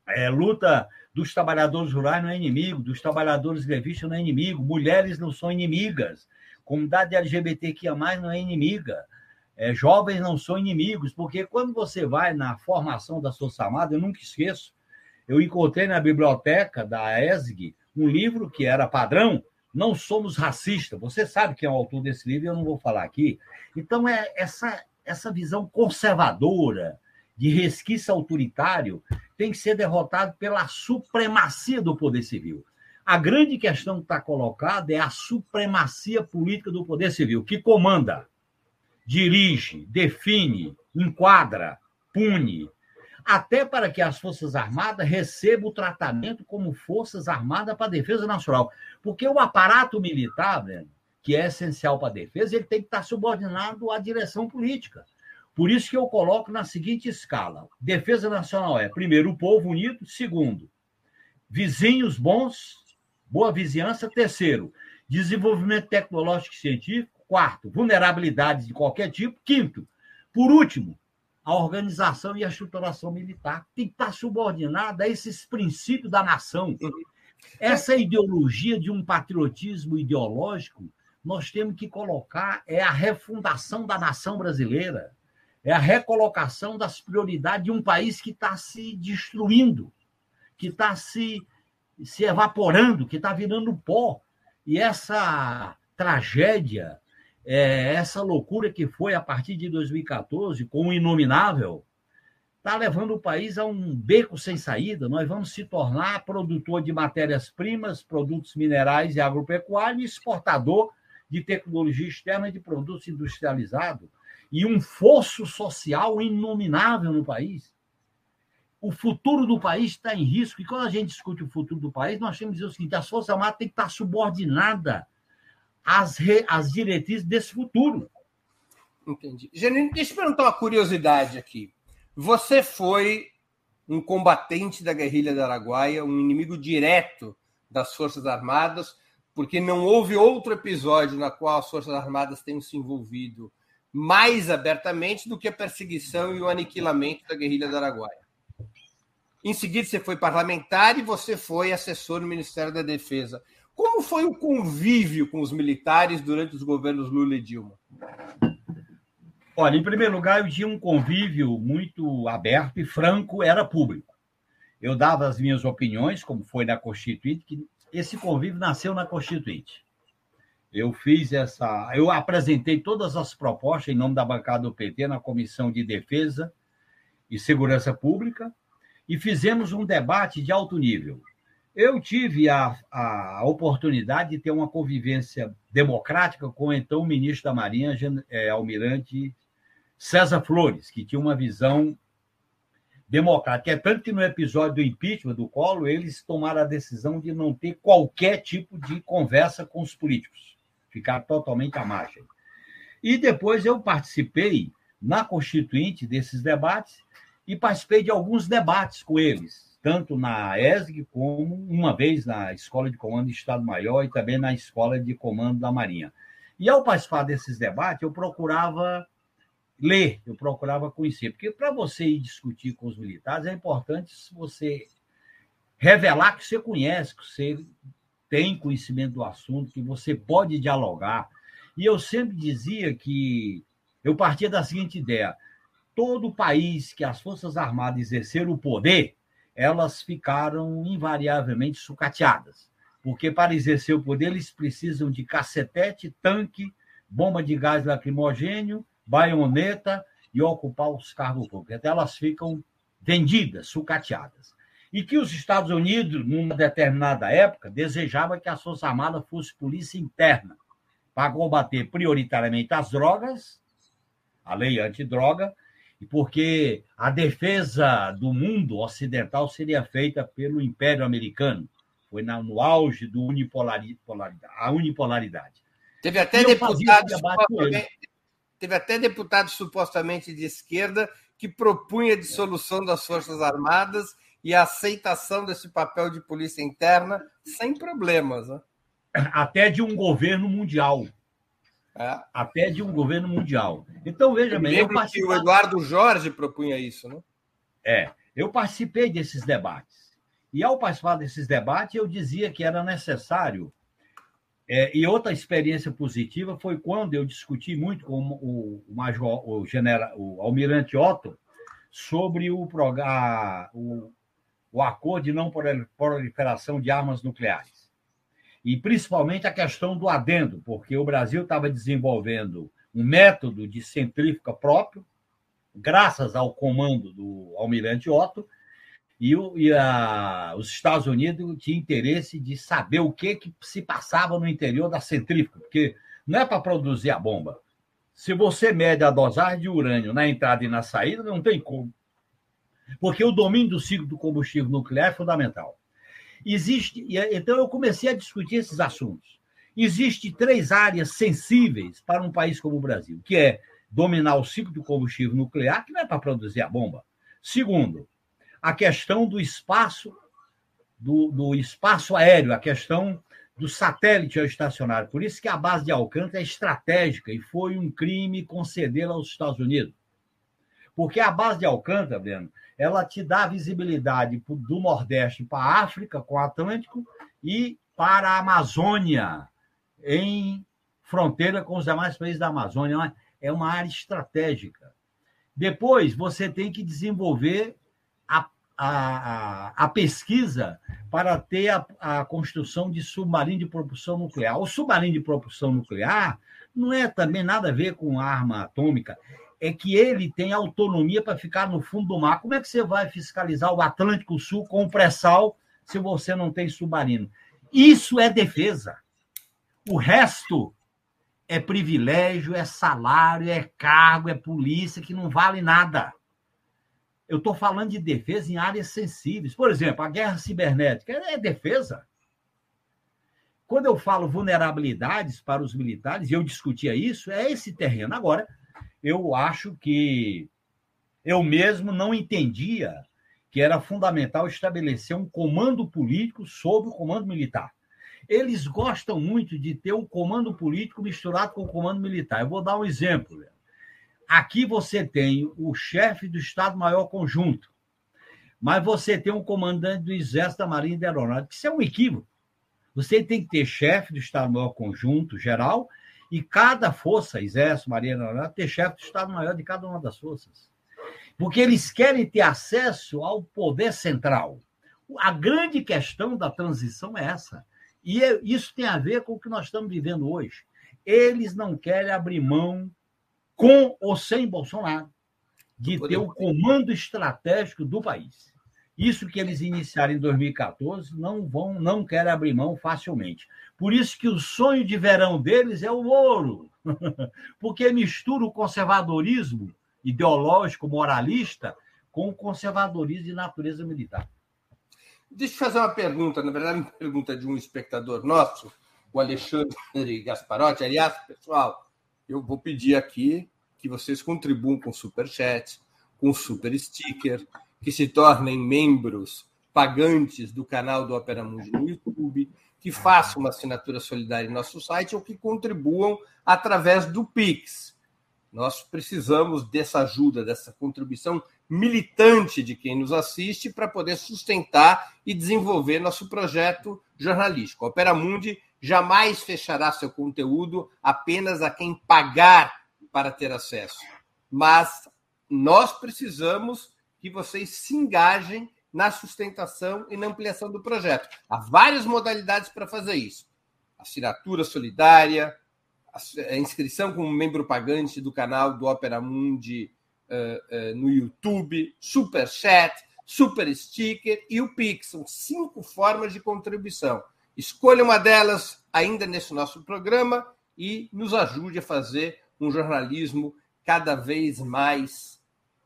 é, luta dos trabalhadores rurais não é inimigo, dos trabalhadores grevistas não é inimigo, mulheres não são inimigas, comunidade LGBTQIA+, não é inimiga, é, jovens não são inimigos, porque quando você vai na formação da sua Armadas, eu nunca esqueço, eu encontrei na biblioteca da ESG um livro que era padrão, Não Somos Racistas. Você sabe quem é o autor desse livro, eu não vou falar aqui. Então, é essa, essa visão conservadora, de resquício autoritário, tem que ser derrotado pela supremacia do poder civil. A grande questão que está colocada é a supremacia política do poder civil, que comanda, dirige, define, enquadra, pune, até para que as Forças Armadas recebam o tratamento como Forças Armadas para a Defesa Nacional. Porque o aparato militar, Breno, que é essencial para a defesa, ele tem que estar subordinado à direção política. Por isso que eu coloco na seguinte escala: defesa nacional é, primeiro, o povo unido, segundo, vizinhos bons, boa vizinhança, terceiro, desenvolvimento tecnológico e científico, quarto, vulnerabilidades de qualquer tipo, quinto, por último, a organização e a estruturação militar tem que estar subordinada a esses princípios da nação. Essa ideologia de um patriotismo ideológico, nós temos que colocar é a refundação da nação brasileira, é a recolocação das prioridades de um país que está se destruindo, que está se, se evaporando, que está virando pó. E essa tragédia é, essa loucura que foi a partir de 2014, com o inominável, está levando o país a um beco sem saída. Nós vamos se tornar produtor de matérias-primas, produtos minerais e agropecuário exportador de tecnologia externa de produtos industrializados. E um fosso social inominável no país. O futuro do país está em risco. E quando a gente discute o futuro do país, nós temos que dizer o seguinte: a Força Armada tem que estar subordinada as, re, as diretrizes desse futuro. Entendi. Janine, deixa eu perguntar uma curiosidade aqui. Você foi um combatente da guerrilha do Araguaia, um inimigo direto das Forças Armadas, porque não houve outro episódio na qual as Forças Armadas tenham se envolvido mais abertamente do que a perseguição e o aniquilamento da guerrilha do Araguaia. Em seguida, você foi parlamentar e você foi assessor no Ministério da Defesa. Como foi o convívio com os militares durante os governos Lula e Dilma? Olha, em primeiro lugar, eu tinha um convívio muito aberto e franco, era público. Eu dava as minhas opiniões, como foi na Constituinte, que esse convívio nasceu na Constituinte. Eu fiz essa. Eu apresentei todas as propostas em nome da bancada do PT na Comissão de Defesa e Segurança Pública e fizemos um debate de alto nível. Eu tive a, a oportunidade de ter uma convivência democrática com então o ministro da Marinha, é, Almirante César Flores, que tinha uma visão democrática. É tanto que no episódio do impeachment do Collor, eles tomaram a decisão de não ter qualquer tipo de conversa com os políticos, ficar totalmente à margem. E depois eu participei na Constituinte desses debates e participei de alguns debates com eles, tanto na ESG como uma vez na Escola de Comando de Estado-Maior e também na Escola de Comando da Marinha. E ao participar desses debates, eu procurava ler, eu procurava conhecer. Porque para você ir discutir com os militares, é importante você revelar que você conhece, que você tem conhecimento do assunto, que você pode dialogar. E eu sempre dizia que eu partia da seguinte ideia: todo país que as Forças Armadas exerceram o poder, elas ficaram invariavelmente sucateadas. Porque para exercer o poder, eles precisam de cacetete, tanque, bomba de gás lacrimogênio baioneta e ocupar os cargos públicos. Até elas ficam vendidas, sucateadas. E que os Estados Unidos, numa determinada época, desejava que a Forças Armadas fosse polícia interna para combater prioritariamente as drogas, a lei antidroga, e porque a defesa do mundo ocidental seria feita pelo Império Americano. Foi no auge do unipolaridade. Teve até deputados Teve até deputados supostamente de esquerda que propunha a dissolução das Forças Armadas e a aceitação desse papel de polícia interna sem problemas. Né? Até de um governo mundial. É. Até de um governo mundial. Então, veja bem. Eu que o Eduardo Jorge propunha isso, né? É. Eu participei desses debates. E ao participar desses debates, eu dizia que era necessário é, e outra experiência positiva foi quando eu discuti muito com o, o, major, o, general, o almirante Otto sobre o, a, o, o acordo de não proliferação de armas nucleares. E principalmente a questão do adendo, porque o Brasil estava desenvolvendo um método de centrífuga próprio, graças ao comando do almirante Otto, e, o, e a, os Estados Unidos tinham interesse de saber o que, que se passava no interior da centrífuga, porque não é para produzir a bomba. Se você mede a dosagem de urânio na entrada e na saída, não tem como. Porque o domínio do ciclo do combustível nuclear é fundamental. Existe, então eu comecei a discutir esses assuntos. Existem três áreas sensíveis para um país como o Brasil, que é dominar o ciclo do combustível nuclear, que não é para produzir a bomba. Segundo, a questão do espaço, do, do espaço aéreo, a questão do satélite estacionário. Por isso que a base de Alcântara é estratégica e foi um crime concedê-la aos Estados Unidos. Porque a base de Alcântara, Breno, ela te dá visibilidade do Nordeste para a África, com o Atlântico, e para a Amazônia, em fronteira com os demais países da Amazônia. É uma área estratégica. Depois, você tem que desenvolver a a, a, pesquisa para ter a, a, construção de submarino de propulsão nuclear. O submarino de propulsão nuclear não é também nada a ver com arma atômica, é que ele tem autonomia para ficar no fundo do mar. Como é que você vai fiscalizar o Atlântico Sul com pré-sal se você não tem submarino? Isso é defesa. O resto é privilégio, é salário, é cargo, é polícia que não vale nada. Eu estou falando de defesa em áreas sensíveis. Por exemplo, a guerra cibernética é defesa. Quando eu falo vulnerabilidades para os militares, e eu discutia isso, é esse terreno. Agora, eu acho que eu mesmo não entendia que era fundamental estabelecer um comando político sobre o comando militar. Eles gostam muito de ter o comando político misturado com o comando militar. Eu vou dar um exemplo. Aqui você tem o chefe do Estado-Maior Conjunto, mas você tem um comandante do Exército, da Marinha e da Aeronáutica. Isso é um equívoco. Você tem que ter chefe do Estado-Maior Conjunto geral e cada força, Exército, Marinha Aeronáutica, ter chefe do Estado-Maior de cada uma das forças. Porque eles querem ter acesso ao poder central. A grande questão da transição é essa. E é, isso tem a ver com o que nós estamos vivendo hoje. Eles não querem abrir mão com ou sem Bolsonaro, de ter o comando estratégico do país. Isso que eles iniciaram em 2014 não vão, não querem abrir mão facilmente. Por isso que o sonho de verão deles é o ouro, porque mistura o conservadorismo ideológico, moralista, com o conservadorismo de natureza militar. Deixa eu fazer uma pergunta, na verdade, uma pergunta de um espectador nosso, o Alexandre Gasparotti. Aliás, pessoal, eu vou pedir aqui que vocês contribuam com super chat, com super sticker, que se tornem membros pagantes do canal do Opera Mundi no YouTube, que façam uma assinatura solidária em nosso site ou que contribuam através do Pix. Nós precisamos dessa ajuda, dessa contribuição militante de quem nos assiste para poder sustentar e desenvolver nosso projeto jornalístico. A Opera Mundi jamais fechará seu conteúdo apenas a quem pagar para ter acesso. Mas nós precisamos que vocês se engajem na sustentação e na ampliação do projeto. Há várias modalidades para fazer isso: assinatura solidária, a inscrição como membro pagante do canal do Opera Mundi uh, uh, no YouTube, Super Chat, Super Sticker e o Pix. São cinco formas de contribuição. Escolha uma delas ainda nesse nosso programa e nos ajude a fazer um jornalismo cada vez mais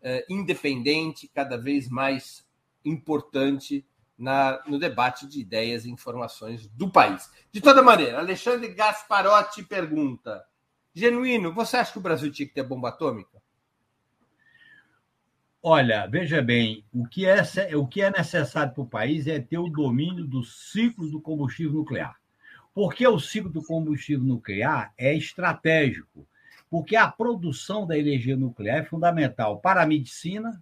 uh, independente, cada vez mais importante na, no debate de ideias e informações do país. De toda maneira, Alexandre Gasparotti pergunta: Genuíno, você acha que o Brasil tinha que ter bomba atômica? Olha, veja bem, o que é, o que é necessário para o país é ter o domínio do ciclo do combustível nuclear. Porque o ciclo do combustível nuclear é estratégico, porque a produção da energia nuclear é fundamental para a medicina,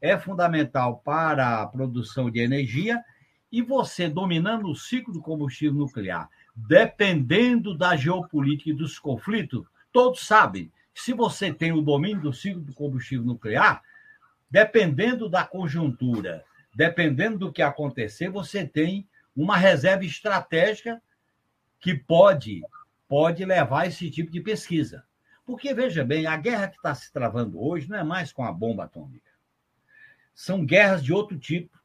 é fundamental para a produção de energia, e você dominando o ciclo do combustível nuclear, dependendo da geopolítica e dos conflitos, todos sabem se você tem o domínio do ciclo do combustível nuclear, dependendo da conjuntura, dependendo do que acontecer, você tem uma reserva estratégica que pode pode levar esse tipo de pesquisa. Porque, veja bem, a guerra que está se travando hoje não é mais com a bomba atômica. São guerras de outro tipo,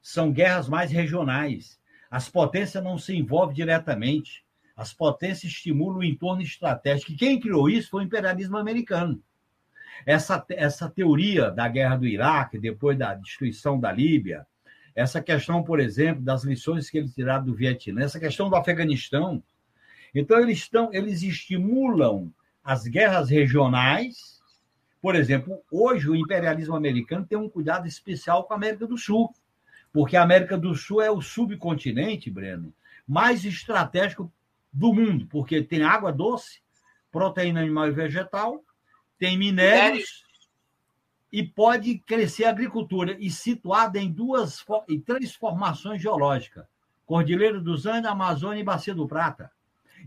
são guerras mais regionais. As potências não se envolvem diretamente. As potências estimulam o entorno estratégico. E quem criou isso foi o imperialismo americano. Essa, essa teoria da guerra do Iraque, depois da destruição da Líbia, essa questão, por exemplo, das lições que eles tiraram do Vietnã, essa questão do Afeganistão. Então, eles, estão, eles estimulam as guerras regionais. Por exemplo, hoje o imperialismo americano tem um cuidado especial com a América do Sul, porque a América do Sul é o subcontinente, Breno, mais estratégico do mundo, porque tem água doce, proteína animal e vegetal, tem minérios e pode crescer a agricultura e situada em duas em três formações geológicas: Cordilheira dos Andes, Amazônia e Bacia do Prata.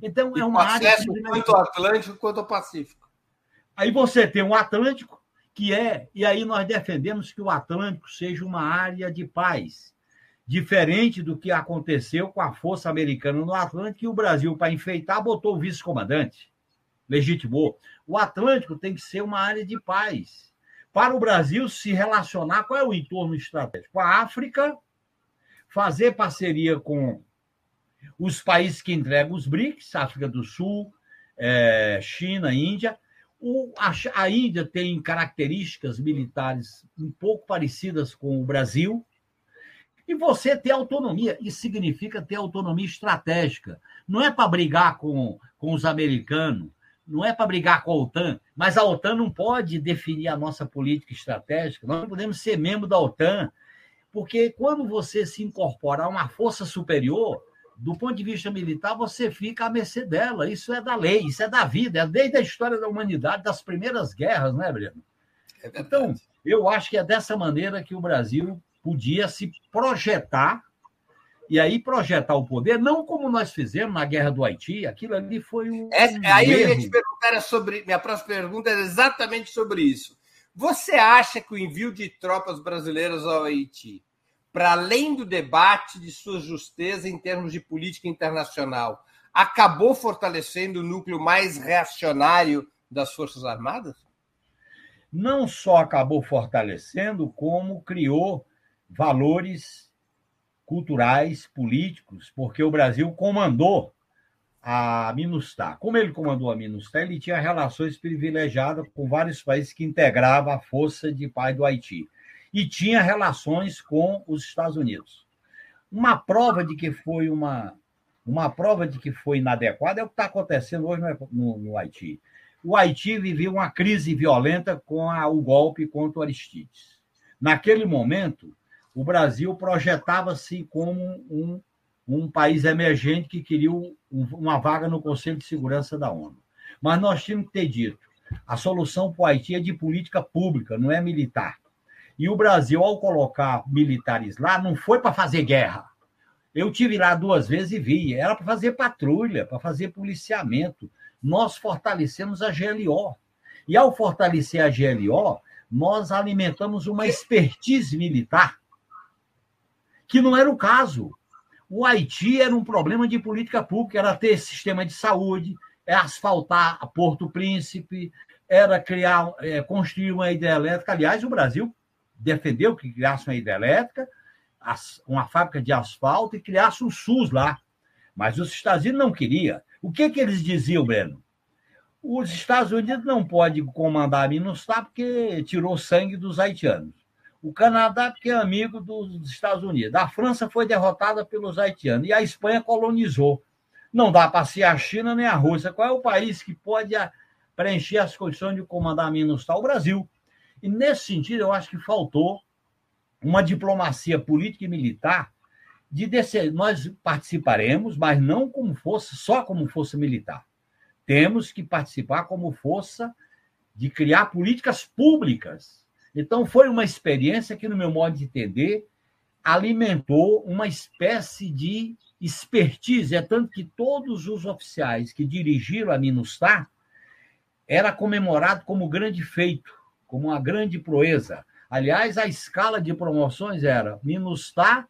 Então é uma área tanto ao Atlântico quanto ao Pacífico. Aí você tem o Atlântico, que é, e aí nós defendemos que o Atlântico seja uma área de paz, diferente do que aconteceu com a força americana no Atlântico, e o Brasil, para enfeitar, botou o vice-comandante legitimou. O Atlântico tem que ser uma área de paz. Para o Brasil se relacionar, qual é o entorno estratégico? A África, fazer parceria com os países que entregam os BRICS, África do Sul, é, China, Índia. O, a, a Índia tem características militares um pouco parecidas com o Brasil, e você ter autonomia. Isso significa ter autonomia estratégica. Não é para brigar com, com os americanos, não é para brigar com a OTAN, mas a OTAN não pode definir a nossa política estratégica. Nós não podemos ser membro da OTAN. Porque quando você se incorpora a uma força superior, do ponto de vista militar, você fica à mercê dela. Isso é da lei, isso é da vida, é desde a história da humanidade, das primeiras guerras, né, Breno? É então, eu acho que é dessa maneira que o Brasil podia se projetar e aí projetar o poder, não como nós fizemos na guerra do Haiti, aquilo ali foi um. É, aí erro. eu ia te perguntar sobre. Minha próxima pergunta é exatamente sobre isso. Você acha que o envio de tropas brasileiras ao Haiti, para além do debate de sua justeza em termos de política internacional, acabou fortalecendo o núcleo mais reacionário das Forças Armadas? Não só acabou fortalecendo, como criou valores culturais, políticos, porque o Brasil comandou a MINUSTAH. Como ele comandou a MINUSTAH, ele tinha relações privilegiadas com vários países que integravam a força de paz do Haiti. E tinha relações com os Estados Unidos. Uma prova de que foi uma, uma prova de que foi inadequada é o que está acontecendo hoje no, no, Haiti. O Haiti vivia uma crise violenta com a, o golpe contra o Aristides. Naquele momento, o Brasil projetava-se como um, um país emergente que queria uma vaga no Conselho de Segurança da ONU. Mas nós tínhamos que ter dito: a solução para o Haiti é de política pública, não é militar. E o Brasil, ao colocar militares lá, não foi para fazer guerra. Eu tive lá duas vezes e vi, era para fazer patrulha, para fazer policiamento. Nós fortalecemos a GLO. E ao fortalecer a GLO, nós alimentamos uma expertise militar que não era o caso. O Haiti era um problema de política pública, era ter sistema de saúde, é asfaltar Porto Príncipe, era criar, é, construir uma hidrelétrica. Aliás, o Brasil defendeu que criasse uma hidrelétrica, uma fábrica de asfalto e criasse um SUS lá. Mas os Estados Unidos não queria. O que, que eles diziam, Breno? Os Estados Unidos não podem comandar a MINUSTAH porque tirou sangue dos haitianos. O Canadá, porque é amigo dos Estados Unidos. A França foi derrotada pelos haitianos e a Espanha colonizou. Não dá para ser a China nem a Rússia. Qual é o país que pode preencher as condições de comandar a MINUSTAH? O Brasil. E nesse sentido, eu acho que faltou uma diplomacia política e militar de descer. Nós participaremos, mas não como força, só como força militar. Temos que participar como força de criar políticas públicas então, foi uma experiência que, no meu modo de entender, alimentou uma espécie de expertise. É tanto que todos os oficiais que dirigiram a MINUSTAH era comemorado como grande feito, como uma grande proeza. Aliás, a escala de promoções era MINUSTAH,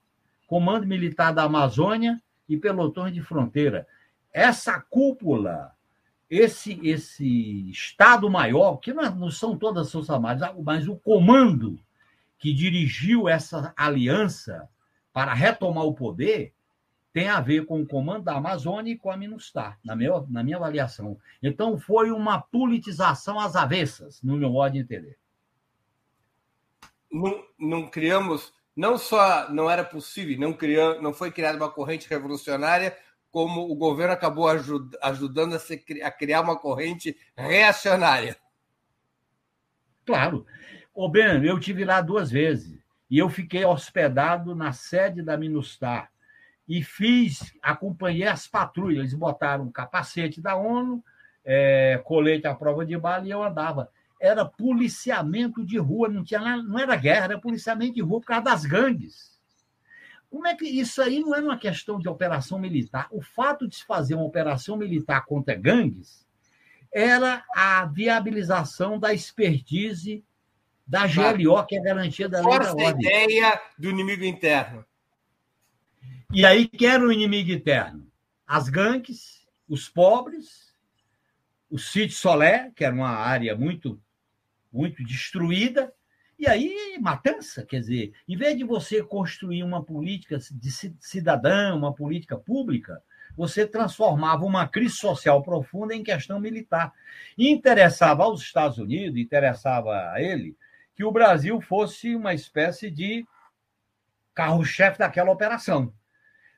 Comando Militar da Amazônia e Pelotões de Fronteira. Essa cúpula esse esse Estado Maior, que não, não são todas as Forças Armadas, mas o comando que dirigiu essa aliança para retomar o poder tem a ver com o comando da Amazônia e com a Minustar, na minha, na minha avaliação. Então, foi uma politização às avessas, no meu modo de entender. Não, não criamos, não só não era possível, não, criamos, não foi criada uma corrente revolucionária, como o governo acabou ajud ajudando a, se, a, criar uma corrente reacionária. Claro. Ô, Ben, eu tive lá duas vezes e eu fiquei hospedado na sede da Minustar e fiz, acompanhei as patrulhas. Eles botaram um capacete da ONU, é, colete à prova de bala e eu andava. Era policiamento de rua, não, tinha, não era guerra, era policiamento de rua por causa das gangues. Como é que isso aí não é uma questão de operação militar? O fato de se fazer uma operação militar contra gangues era a viabilização da expertise da GLO, que é a garantia da lei da ordem. ideia do inimigo interno. E aí, quem era o inimigo interno? As gangues, os pobres, o sítio Solé, que era uma área muito, muito destruída, e aí, matança, quer dizer, em vez de você construir uma política de cidadã, uma política pública, você transformava uma crise social profunda em questão militar. E interessava aos Estados Unidos, interessava a ele, que o Brasil fosse uma espécie de carro-chefe daquela operação,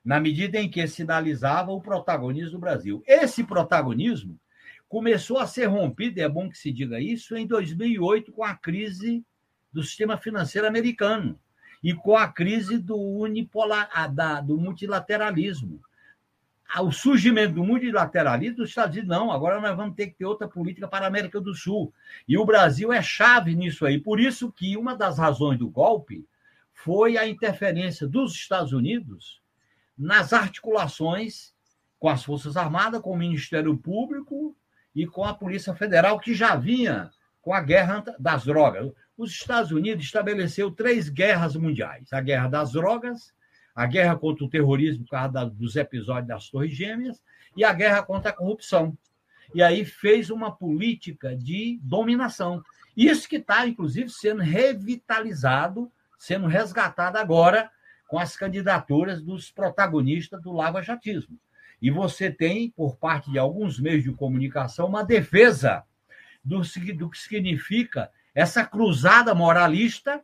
na medida em que sinalizava o protagonismo do Brasil. Esse protagonismo começou a ser rompido, é bom que se diga isso, em 2008, com a crise do sistema financeiro americano. e com a crise do unipolar, da, do multilateralismo. O surgimento do multilateralismo, os Estados Unidos, não, agora nós vamos ter que ter outra política para a América do Sul. E o Brasil é chave nisso aí. Por isso que uma das razões do golpe foi a interferência dos Estados Unidos nas articulações com as Forças Armadas, com o Ministério Público e com a Polícia Federal, que já vinha com a guerra das drogas. Os Estados Unidos estabeleceu três guerras mundiais: a guerra das drogas, a guerra contra o terrorismo por causa dos episódios das Torres Gêmeas e a guerra contra a corrupção. E aí fez uma política de dominação. Isso que está, inclusive, sendo revitalizado, sendo resgatado agora com as candidaturas dos protagonistas do lava-jatismo. E você tem, por parte de alguns meios de comunicação, uma defesa do, do que significa essa cruzada moralista,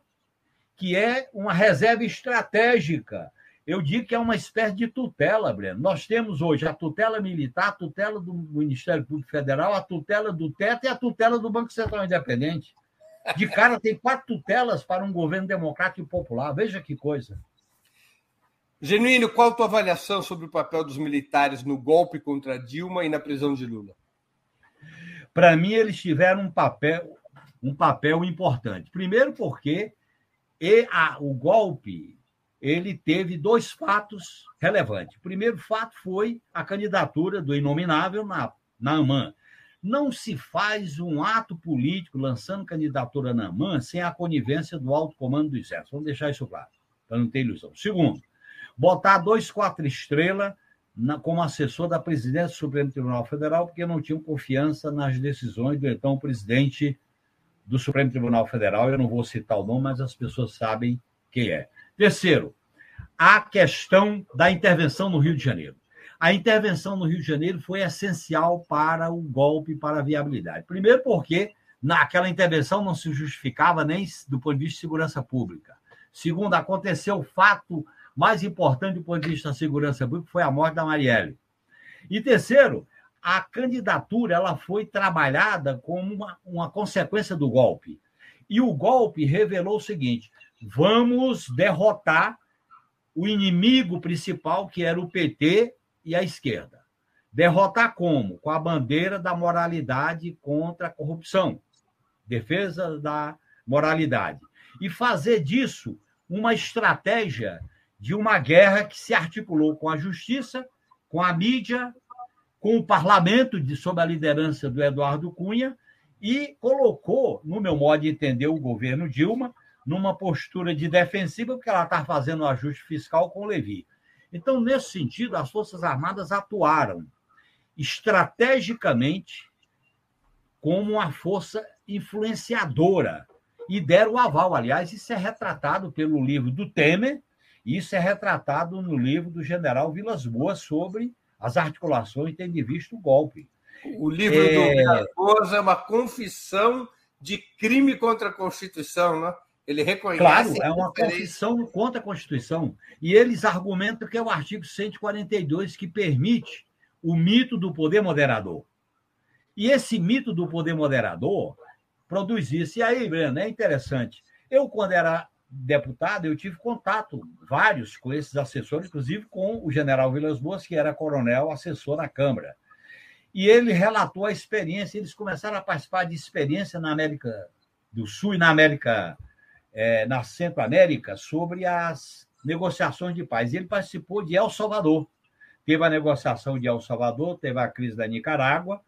que é uma reserva estratégica. Eu digo que é uma espécie de tutela, Breno. Nós temos hoje a tutela militar, a tutela do Ministério Público Federal, a tutela do teto e a tutela do Banco Central Independente. De cara, tem quatro tutelas para um governo democrático e popular. Veja que coisa. Genuíno, qual a tua avaliação sobre o papel dos militares no golpe contra Dilma e na prisão de Lula? Para mim, eles tiveram um papel, um papel importante. Primeiro, porque a, o golpe ele teve dois fatos relevantes. O primeiro fato foi a candidatura do inominável na, na AMAN. Não se faz um ato político lançando candidatura na AMAN sem a conivência do alto comando do Exército. Vamos deixar isso claro, para não ter ilusão. Segundo, botar dois quatro estrelas como assessor da presidência do Supremo Tribunal Federal, porque não tinham confiança nas decisões do então presidente do Supremo Tribunal Federal. Eu não vou citar o nome, mas as pessoas sabem quem é. Terceiro, a questão da intervenção no Rio de Janeiro. A intervenção no Rio de Janeiro foi essencial para o golpe, para a viabilidade. Primeiro, porque naquela intervenção não se justificava nem do ponto de vista de segurança pública. Segundo, aconteceu o fato mais importante do ponto de vista da segurança pública foi a morte da Marielle. E terceiro, a candidatura ela foi trabalhada como uma, uma consequência do golpe. E o golpe revelou o seguinte: vamos derrotar o inimigo principal, que era o PT e a esquerda. Derrotar como? Com a bandeira da moralidade contra a corrupção, defesa da moralidade. E fazer disso uma estratégia de uma guerra que se articulou com a justiça, com a mídia, com o parlamento, de, sob a liderança do Eduardo Cunha, e colocou, no meu modo de entender, o governo Dilma numa postura de defensiva, porque ela está fazendo um ajuste fiscal com o Levi. Então, nesse sentido, as Forças Armadas atuaram estrategicamente como uma força influenciadora e deram o aval. Aliás, isso é retratado pelo livro do Temer, isso é retratado no livro do general Vilas Boas sobre as articulações tendo visto o golpe. O livro é... do Vilas Boas é uma confissão de crime contra a Constituição, né? Ele reconhece. Claro, é uma confissão contra a Constituição. E eles argumentam que é o artigo 142 que permite o mito do poder moderador. E esse mito do poder moderador produz isso. E aí, Breno, é interessante. Eu, quando era deputado, eu tive contato vários com esses assessores, inclusive com o general Vilas Boas, que era coronel assessor na Câmara. E ele relatou a experiência, eles começaram a participar de experiência na América do Sul e na América, é, na Centro-América, sobre as negociações de paz. Ele participou de El Salvador. Teve a negociação de El Salvador, teve a crise da Nicarágua,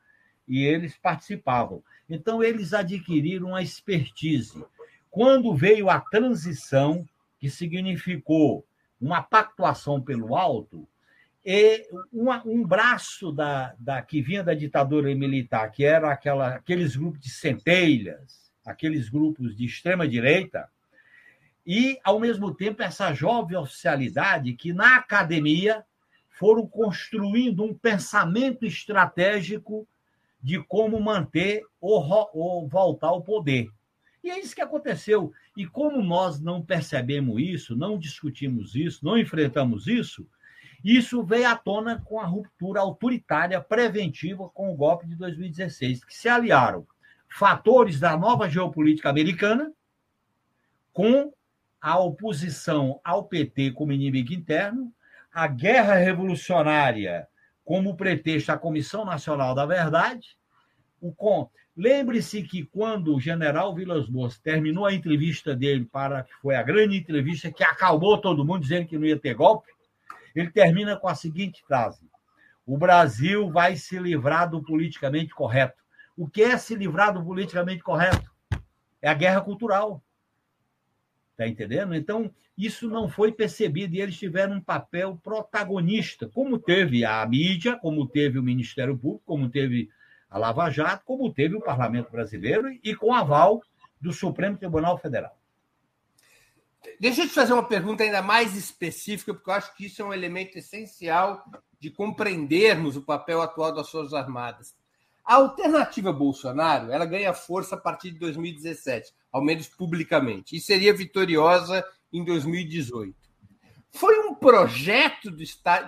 e eles participavam. Então, eles adquiriram uma expertise quando veio a transição, que significou uma pactuação pelo alto, e uma, um braço da, da, que vinha da ditadura militar, que era aquela, aqueles grupos de centelhas, aqueles grupos de extrema direita, e, ao mesmo tempo, essa jovem oficialidade que, na academia, foram construindo um pensamento estratégico de como manter ou, ou voltar ao poder. E é isso que aconteceu. E como nós não percebemos isso, não discutimos isso, não enfrentamos isso, isso veio à tona com a ruptura autoritária preventiva com o golpe de 2016, que se aliaram fatores da nova geopolítica americana com a oposição ao PT como inimigo interno, a guerra revolucionária como pretexto à Comissão Nacional da Verdade. O com... Lembre-se que quando o general Vilas Boas terminou a entrevista dele para que foi a grande entrevista que acalmou todo mundo dizendo que não ia ter golpe, ele termina com a seguinte frase: O Brasil vai se livrar do politicamente correto. O que é se livrar do politicamente correto? É a guerra cultural. Está entendendo? Então, isso não foi percebido e eles tiveram um papel protagonista, como teve a mídia, como teve o Ministério Público, como teve a Lava Jato, como teve o Parlamento Brasileiro e com aval do Supremo Tribunal Federal. Deixa eu te fazer uma pergunta ainda mais específica, porque eu acho que isso é um elemento essencial de compreendermos o papel atual das Forças Armadas. A alternativa Bolsonaro ela ganha força a partir de 2017, ao menos publicamente, e seria vitoriosa em 2018. Foi um projeto de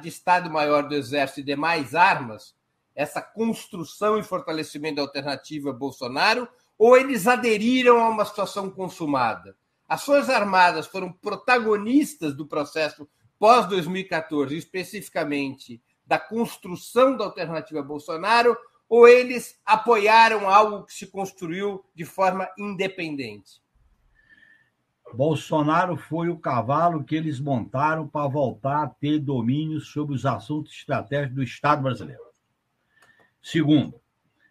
Estado-Maior do Exército e demais armas, essa construção e fortalecimento da alternativa Bolsonaro, ou eles aderiram a uma situação consumada? As Forças Armadas foram protagonistas do processo pós-2014, especificamente da construção da alternativa Bolsonaro, ou eles apoiaram algo que se construiu de forma independente? Bolsonaro foi o cavalo que eles montaram para voltar a ter domínio sobre os assuntos estratégicos do Estado brasileiro. Segundo,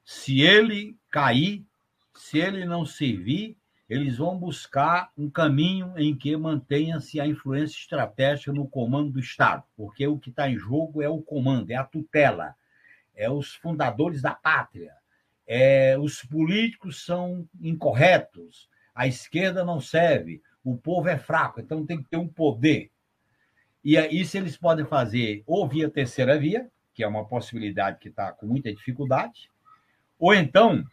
se ele cair, se ele não servir, eles vão buscar um caminho em que mantenha-se a influência estratégica no comando do Estado, porque o que está em jogo é o comando, é a tutela, é os fundadores da pátria, é, os políticos são incorretos, a esquerda não serve, o povo é fraco, então tem que ter um poder. E isso eles podem fazer ou via terceira via, que é uma possibilidade que está com muita dificuldade, ou então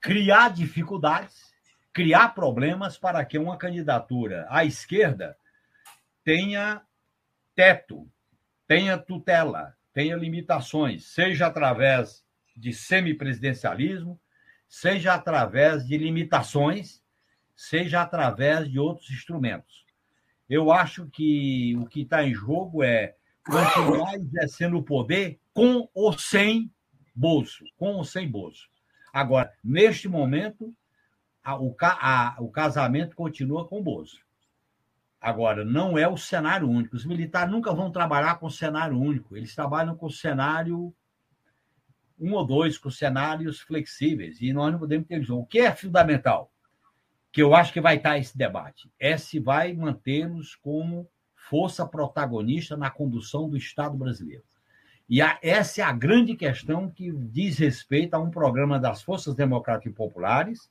criar dificuldades, criar problemas para que uma candidatura à esquerda tenha teto, tenha tutela, tenha limitações, seja através de semipresidencialismo, seja através de limitações, seja através de outros instrumentos. Eu acho que o que está em jogo é continuar exercendo o poder com ou sem bolso, com ou sem bolso. Agora, neste momento, a, o, a, o casamento continua com o bolso. Agora, não é o cenário único. Os militares nunca vão trabalhar com cenário único. Eles trabalham com cenário um ou dois, com cenários flexíveis. E nós não podemos ter visão. O que é fundamental? Que eu acho que vai estar esse debate. É se vai manter-nos como força protagonista na condução do Estado brasileiro. E a, essa é a grande questão que diz respeito a um programa das Forças Democráticas e Populares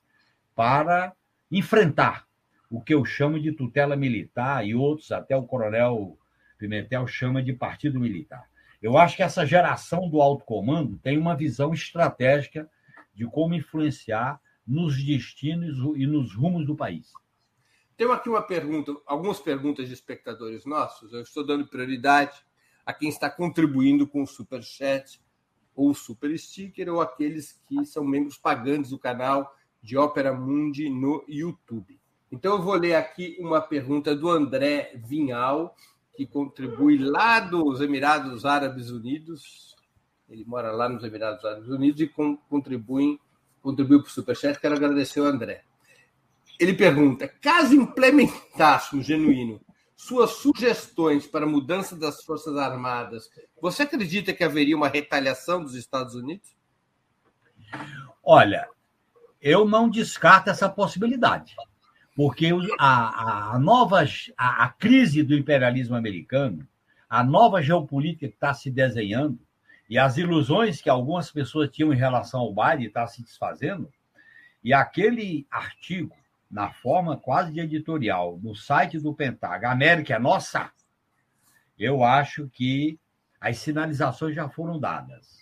para enfrentar o que eu chamo de tutela militar e outros, até o coronel Pimentel chama de partido militar. Eu acho que essa geração do alto comando tem uma visão estratégica de como influenciar nos destinos e nos rumos do país. Tenho aqui uma pergunta, algumas perguntas de espectadores nossos. Eu estou dando prioridade a quem está contribuindo com o super chat ou super sticker ou aqueles que são membros pagantes do canal de Ópera Mundi no YouTube. Então, eu vou ler aqui uma pergunta do André Vinhal, que contribui lá dos Emirados Árabes Unidos. Ele mora lá nos Emirados Árabes Unidos e contribui, contribuiu para o Superchat. Quero agradecer ao André. Ele pergunta: caso implementasse um genuíno suas sugestões para a mudança das Forças Armadas, você acredita que haveria uma retaliação dos Estados Unidos? Olha, eu não descarto essa possibilidade porque a, a nova a, a, crise do imperialismo americano, a nova geopolítica que está se desenhando e as ilusões que algumas pessoas tinham em relação ao Biden está se desfazendo, e aquele artigo, na forma quase de editorial, no site do Pentágono, América é nossa, eu acho que as sinalizações já foram dadas.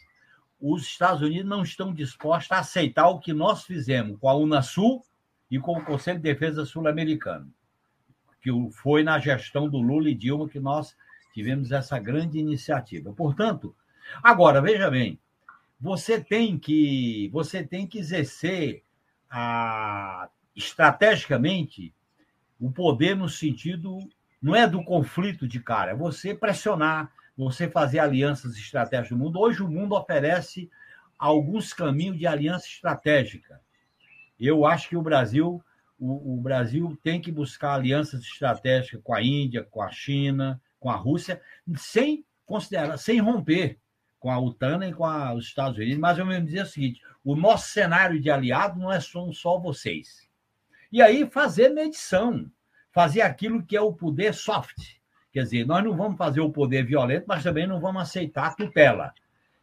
Os Estados Unidos não estão dispostos a aceitar o que nós fizemos com a Unasul e com o Conselho de Defesa Sul-Americano, que foi na gestão do Lula e Dilma que nós tivemos essa grande iniciativa. Portanto, agora veja bem, você tem que você tem que exercer a, estrategicamente o poder no sentido não é do conflito de cara, é você pressionar, você fazer alianças estratégicas no mundo. Hoje o mundo oferece alguns caminhos de aliança estratégica. Eu acho que o Brasil, o, o Brasil tem que buscar alianças estratégicas com a Índia, com a China, com a Rússia, sem considerar, sem romper com a OTAN e com a, os Estados Unidos. Mas eu mesmo dizer o seguinte: o nosso cenário de aliado não é só, só vocês. E aí fazer medição, fazer aquilo que é o poder soft. Quer dizer, nós não vamos fazer o poder violento, mas também não vamos aceitar a tutela.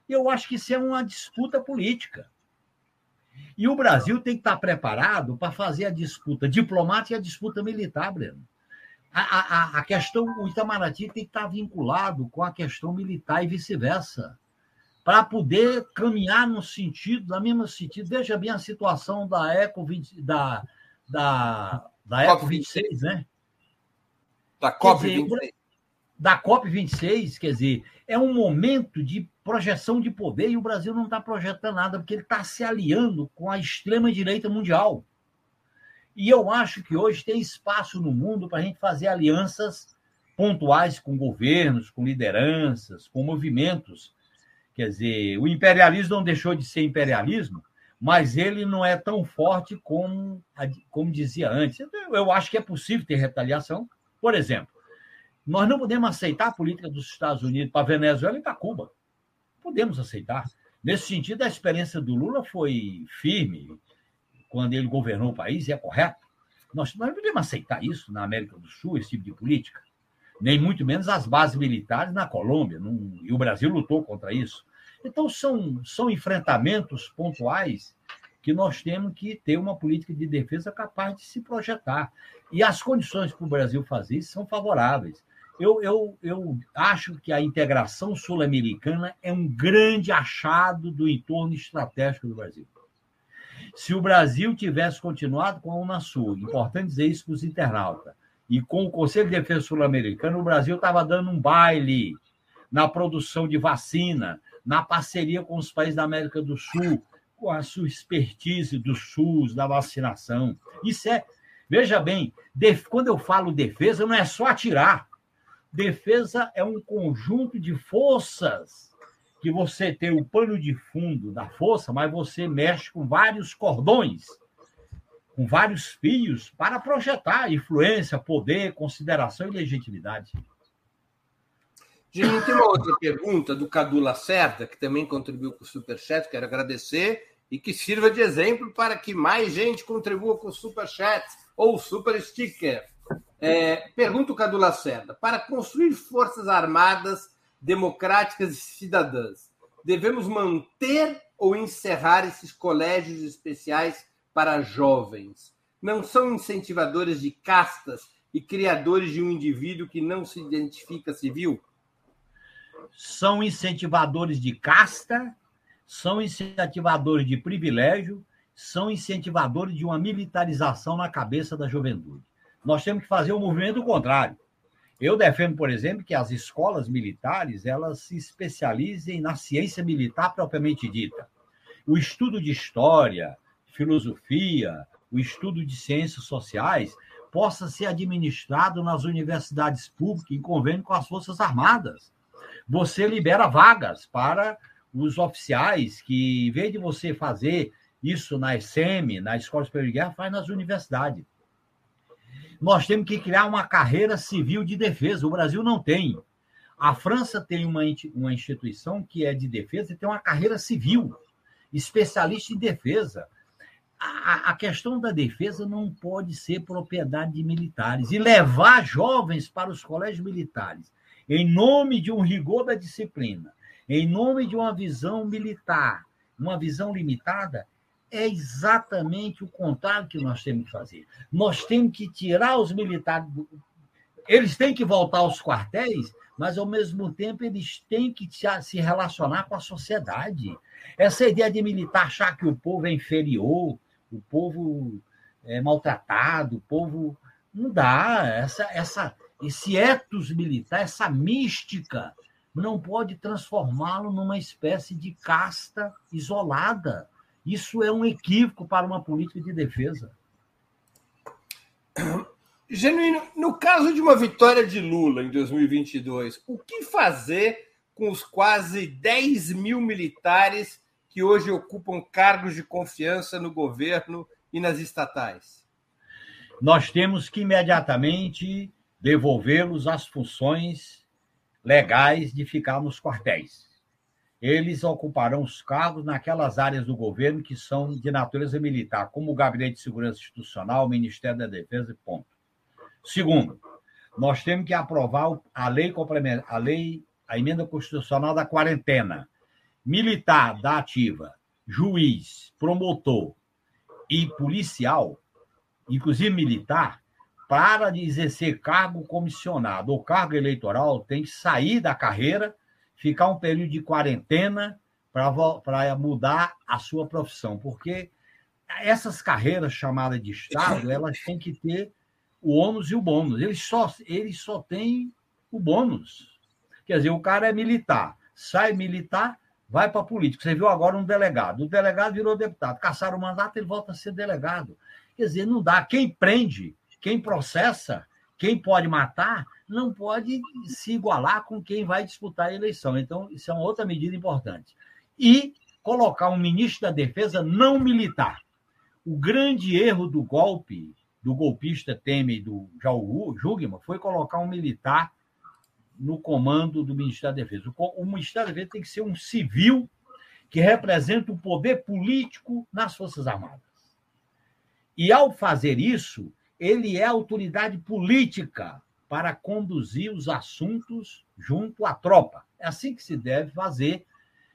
Eu acho que isso é uma disputa política. E o Brasil tem que estar preparado para fazer a disputa diplomática e a disputa militar, Breno. A, a, a questão, o Itamaraty tem que estar vinculado com a questão militar e vice-versa, para poder caminhar no sentido, no mesmo sentido. Veja bem a situação da Eco 20, da, da, da Eco 26, né? Da COP 26 da COP26, quer dizer, é um momento de projeção de poder e o Brasil não está projetando nada, porque ele está se aliando com a extrema-direita mundial. E eu acho que hoje tem espaço no mundo para a gente fazer alianças pontuais com governos, com lideranças, com movimentos. Quer dizer, o imperialismo não deixou de ser imperialismo, mas ele não é tão forte como, como dizia antes. Eu acho que é possível ter retaliação. Por exemplo, nós não podemos aceitar a política dos Estados Unidos para a Venezuela e para Cuba. Podemos aceitar. Nesse sentido, a experiência do Lula foi firme quando ele governou o país, e é correto. Nós, não podemos aceitar isso na América do Sul, esse tipo de política. Nem muito menos as bases militares na Colômbia. Não, e o Brasil lutou contra isso. Então, são, são enfrentamentos pontuais que nós temos que ter uma política de defesa capaz de se projetar. E as condições para o Brasil fazer isso são favoráveis. Eu, eu, eu acho que a integração sul-americana é um grande achado do entorno estratégico do Brasil. Se o Brasil tivesse continuado com a Unasul, importante dizer isso para os internautas, e com o Conselho de Defesa Sul-Americano, o Brasil estava dando um baile na produção de vacina, na parceria com os países da América do Sul, com a sua expertise do SUS, da vacinação. Isso é, veja bem, quando eu falo defesa, não é só atirar. Defesa é um conjunto de forças que você tem o pano de fundo da força, mas você mexe com vários cordões, com vários fios para projetar influência, poder, consideração e legitimidade. Gente, tem uma outra pergunta do Cadu Lacerda, que também contribuiu com o Superchat, quero agradecer, e que sirva de exemplo para que mais gente contribua com o Superchat ou Super Sticker. É, pergunta o Cadu Lacerda: para construir forças armadas democráticas e cidadãs, devemos manter ou encerrar esses colégios especiais para jovens? Não são incentivadores de castas e criadores de um indivíduo que não se identifica civil? São incentivadores de casta, são incentivadores de privilégio, são incentivadores de uma militarização na cabeça da juventude. Nós temos que fazer o um movimento contrário. Eu defendo, por exemplo, que as escolas militares elas se especializem na ciência militar propriamente dita. O estudo de história, filosofia, o estudo de ciências sociais possa ser administrado nas universidades públicas em convênio com as Forças Armadas. Você libera vagas para os oficiais que, em vez de você fazer isso na SM, na Escola Superior de Guerra, faz nas universidades. Nós temos que criar uma carreira civil de defesa. O Brasil não tem. A França tem uma, uma instituição que é de defesa e tem uma carreira civil, especialista em defesa. A, a questão da defesa não pode ser propriedade de militares. E levar jovens para os colégios militares, em nome de um rigor da disciplina, em nome de uma visão militar, uma visão limitada, é exatamente o contrário que nós temos que fazer. Nós temos que tirar os militares. Eles têm que voltar aos quartéis, mas, ao mesmo tempo, eles têm que se relacionar com a sociedade. Essa ideia de militar achar que o povo é inferior, o povo é maltratado, o povo. Não dá. Essa, essa, esse etos militar, essa mística, não pode transformá-lo numa espécie de casta isolada. Isso é um equívoco para uma política de defesa. Genuíno, no caso de uma vitória de Lula em 2022, o que fazer com os quase 10 mil militares que hoje ocupam cargos de confiança no governo e nas estatais? Nós temos que imediatamente devolvê-los às funções legais de ficar nos quartéis. Eles ocuparão os cargos naquelas áreas do governo que são de natureza militar, como o Gabinete de Segurança Institucional, o Ministério da Defesa ponto. Segundo, nós temos que aprovar a lei complementar, a lei, a emenda constitucional da quarentena. Militar da ativa, juiz, promotor e policial, inclusive militar, para de exercer cargo comissionado ou cargo eleitoral, tem que sair da carreira, ficar um período de quarentena para mudar a sua profissão, porque essas carreiras chamadas de Estado, elas têm que ter o ônus e o bônus. Ele só, ele só tem o bônus. Quer dizer, o cara é militar, sai militar, vai para a política. Você viu agora um delegado. O delegado virou deputado. Caçaram o mandato, ele volta a ser delegado. Quer dizer, não dá. Quem prende, quem processa, quem pode matar, não pode se igualar com quem vai disputar a eleição. Então, isso é uma outra medida importante. E colocar um ministro da Defesa não militar. O grande erro do golpe do golpista Temer do Jaú Jugman foi colocar um militar no comando do Ministério da Defesa. O Ministério da Defesa tem que ser um civil que representa o poder político nas Forças Armadas. E, ao fazer isso, ele é autoridade política para conduzir os assuntos junto à tropa. É assim que se deve fazer.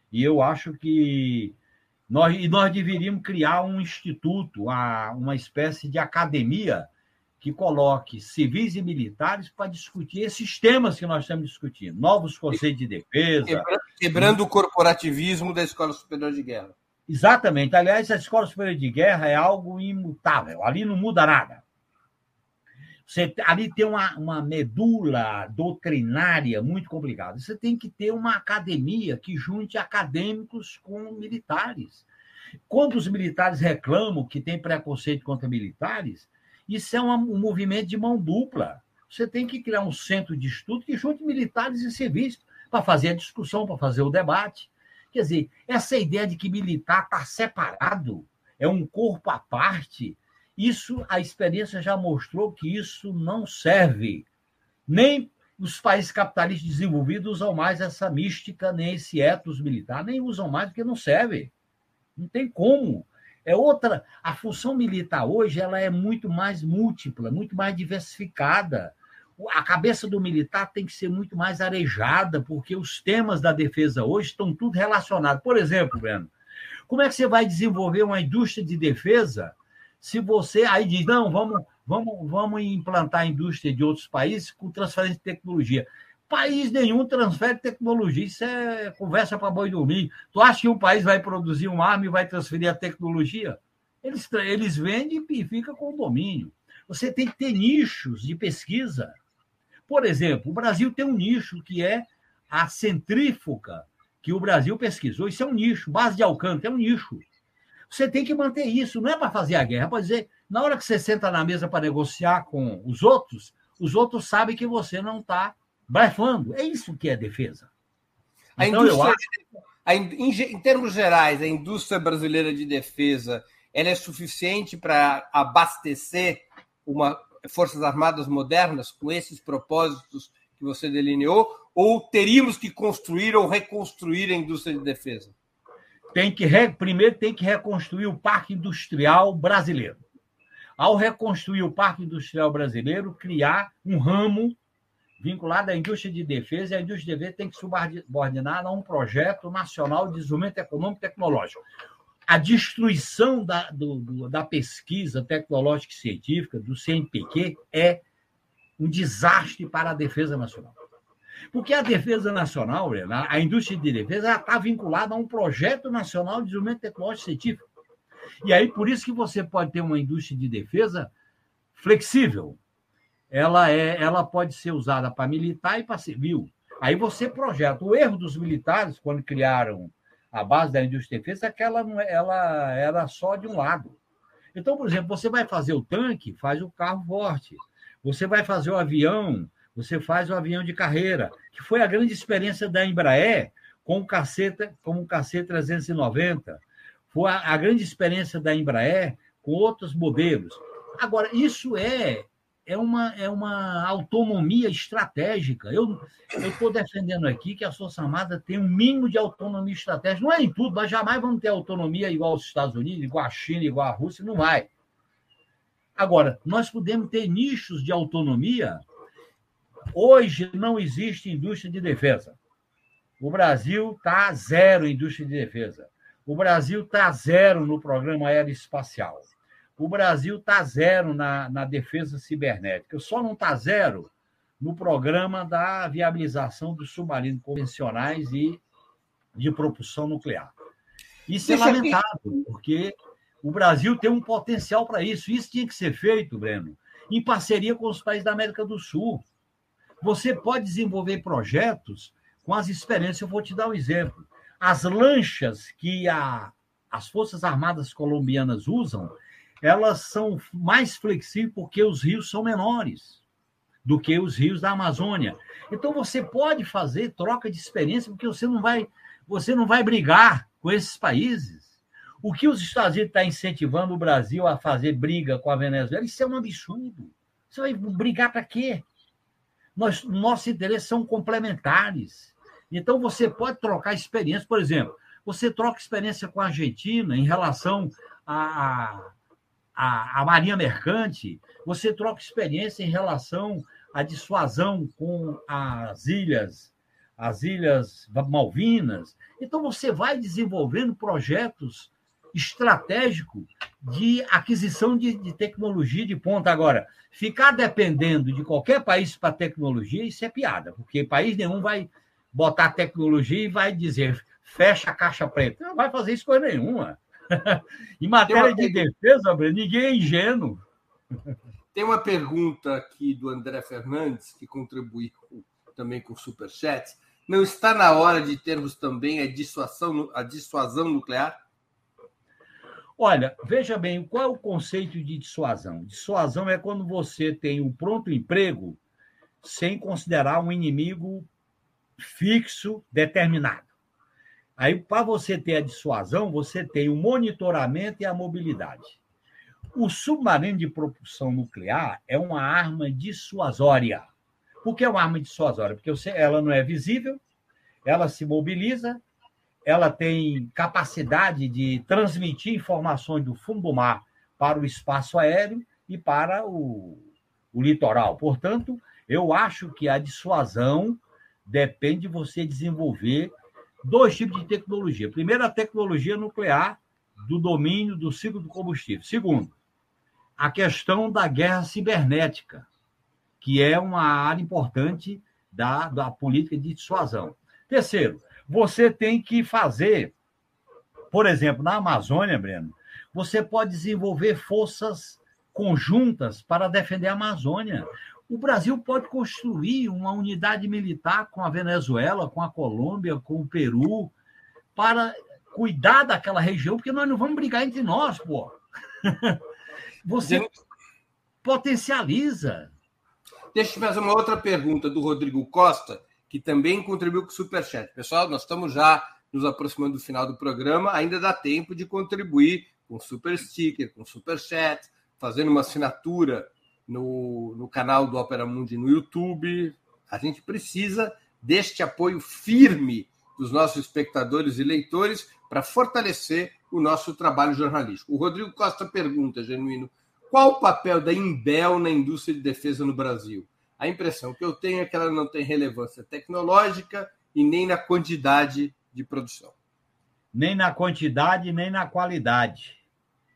E eu acho que nós, e nós deveríamos criar um instituto, uma espécie de academia que coloque civis e militares para discutir esses temas que nós estamos discutindo. Novos conceitos de defesa. Quebrando, quebrando o corporativismo da Escola Superior de Guerra. Exatamente. Aliás, a Escola Superior de Guerra é algo imutável. Ali não muda nada. Você, ali tem uma, uma medula doutrinária muito complicada. Você tem que ter uma academia que junte acadêmicos com militares. Quando os militares reclamam que tem preconceito contra militares, isso é um, um movimento de mão dupla. Você tem que criar um centro de estudo que junte militares e civis para fazer a discussão, para fazer o debate. Quer dizer, essa ideia de que militar está separado, é um corpo à parte, isso, a experiência já mostrou que isso não serve. Nem os países capitalistas desenvolvidos usam mais essa mística, nem esse ethos militar, nem usam mais porque não serve. Não tem como. É outra. A função militar hoje ela é muito mais múltipla, muito mais diversificada. A cabeça do militar tem que ser muito mais arejada, porque os temas da defesa hoje estão tudo relacionados. Por exemplo, Breno, como é que você vai desenvolver uma indústria de defesa se você aí diz, não, vamos, vamos, vamos implantar a indústria de outros países com transferência de tecnologia. País nenhum transfere tecnologia, isso é conversa para boi dormir. Tu acha que um país vai produzir uma arma e vai transferir a tecnologia? Eles, eles vendem e fica com o domínio. Você tem que ter nichos de pesquisa. Por exemplo, o Brasil tem um nicho que é a centrífuga que o Brasil pesquisou. Isso é um nicho. Base de Alcântara é um nicho. Você tem que manter isso, não é para fazer a guerra, é para dizer, na hora que você senta na mesa para negociar com os outros, os outros sabem que você não está blefando. É isso que é defesa. A então, indústria, acho... a, em, em termos gerais, a indústria brasileira de defesa ela é suficiente para abastecer uma forças armadas modernas com esses propósitos que você delineou, ou teríamos que construir ou reconstruir a indústria de defesa? Tem que primeiro tem que reconstruir o parque industrial brasileiro. Ao reconstruir o parque industrial brasileiro, criar um ramo vinculado à indústria de defesa, e a indústria de defesa tem que subordinar a um projeto nacional de desenvolvimento econômico e tecnológico. A destruição da, do, do, da pesquisa tecnológica e científica, do CNPq, é um desastre para a defesa nacional. Porque a defesa nacional, a indústria de defesa, está vinculada a um projeto nacional de desenvolvimento tecnológico científico. E aí, por isso que você pode ter uma indústria de defesa flexível. Ela, é, ela pode ser usada para militar e para civil. Aí você projeta. O erro dos militares, quando criaram a base da indústria de defesa, é que ela, é, ela era só de um lado. Então, por exemplo, você vai fazer o tanque, faz o carro forte. Você vai fazer o avião, você faz o avião de carreira, que foi a grande experiência da Embraer com o caceta, com o KC390. Foi a, a grande experiência da Embraer com outros modelos. Agora, isso é é uma, é uma autonomia estratégica. Eu estou defendendo aqui que a Força Armada tem um mínimo de autonomia estratégica. Não é em tudo, mas jamais vamos ter autonomia igual aos Estados Unidos, igual à China, igual à Rússia, não vai. Agora, nós podemos ter nichos de autonomia. Hoje não existe indústria de defesa. O Brasil está zero em indústria de defesa. O Brasil está zero no programa aeroespacial. O Brasil está zero na, na defesa cibernética. Só não está zero no programa da viabilização dos submarinos convencionais e de propulsão nuclear. Isso é lamentável, porque o Brasil tem um potencial para isso. Isso tinha que ser feito, Breno, em parceria com os países da América do Sul. Você pode desenvolver projetos com as experiências. Eu vou te dar um exemplo. As lanchas que a, as Forças Armadas colombianas usam, elas são mais flexíveis porque os rios são menores do que os rios da Amazônia. Então você pode fazer troca de experiência porque você não vai você não vai brigar com esses países. O que os Estados Unidos está incentivando o Brasil a fazer briga com a Venezuela, isso é um absurdo. Você vai brigar para quê? Nós, nossos interesses são complementares. Então você pode trocar experiência, por exemplo, você troca experiência com a Argentina em relação a, a, a Marinha Mercante, você troca experiência em relação à dissuasão com as ilhas, as ilhas Malvinas. Então você vai desenvolvendo projetos estratégicos de aquisição de, de tecnologia de ponta. Agora, ficar dependendo de qualquer país para tecnologia, isso é piada, porque país nenhum vai botar tecnologia e vai dizer fecha a caixa preta. Não vai fazer isso coisa nenhuma. em matéria de defesa, ninguém é ingênuo. Tem uma pergunta aqui do André Fernandes, que contribuiu também com o Superchat. Não está na hora de termos também a dissuasão, a dissuasão nuclear? Olha, veja bem, qual é o conceito de dissuasão? Dissuasão é quando você tem um pronto emprego sem considerar um inimigo fixo, determinado. Aí, para você ter a dissuasão, você tem o monitoramento e a mobilidade. O submarino de propulsão nuclear é uma arma dissuasória. Por que é uma arma dissuasória? Porque ela não é visível, ela se mobiliza, ela tem capacidade de transmitir informações do fundo do mar para o espaço aéreo e para o, o litoral. Portanto, eu acho que a dissuasão depende de você desenvolver dois tipos de tecnologia. Primeiro, a tecnologia nuclear do domínio do ciclo do combustível. Segundo, a questão da guerra cibernética, que é uma área importante da, da política de dissuasão. Terceiro, você tem que fazer, por exemplo, na Amazônia, Breno, você pode desenvolver forças conjuntas para defender a Amazônia. O Brasil pode construir uma unidade militar com a Venezuela, com a Colômbia, com o Peru, para cuidar daquela região, porque nós não vamos brigar entre nós, pô. Você potencializa. Deixa eu te fazer uma outra pergunta do Rodrigo Costa, que também contribuiu com o Superchat. Pessoal, nós estamos já nos aproximando do final do programa, ainda dá tempo de contribuir com Super Sticker, com Superchat, fazendo uma assinatura no, no canal do Opera Mundi no YouTube. A gente precisa deste apoio firme dos nossos espectadores e leitores para fortalecer o nosso trabalho jornalístico. O Rodrigo Costa pergunta, genuíno, qual o papel da Imbel na indústria de defesa no Brasil? A impressão que eu tenho é que ela não tem relevância tecnológica e nem na quantidade de produção. Nem na quantidade, nem na qualidade.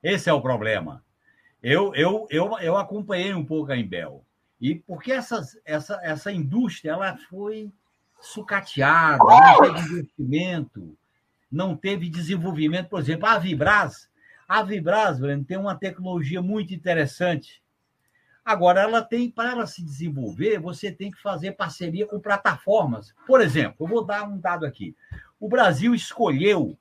Esse é o problema. Eu, eu, eu, eu acompanhei um pouco a Embel. E porque essas, essa, essa indústria ela foi sucateada, não teve investimento, não teve desenvolvimento. Por exemplo, a Vibras, a Vibras, Breno, tem uma tecnologia muito interessante. Agora, ela tem, para ela se desenvolver, você tem que fazer parceria com plataformas. Por exemplo, eu vou dar um dado aqui. O Brasil escolheu,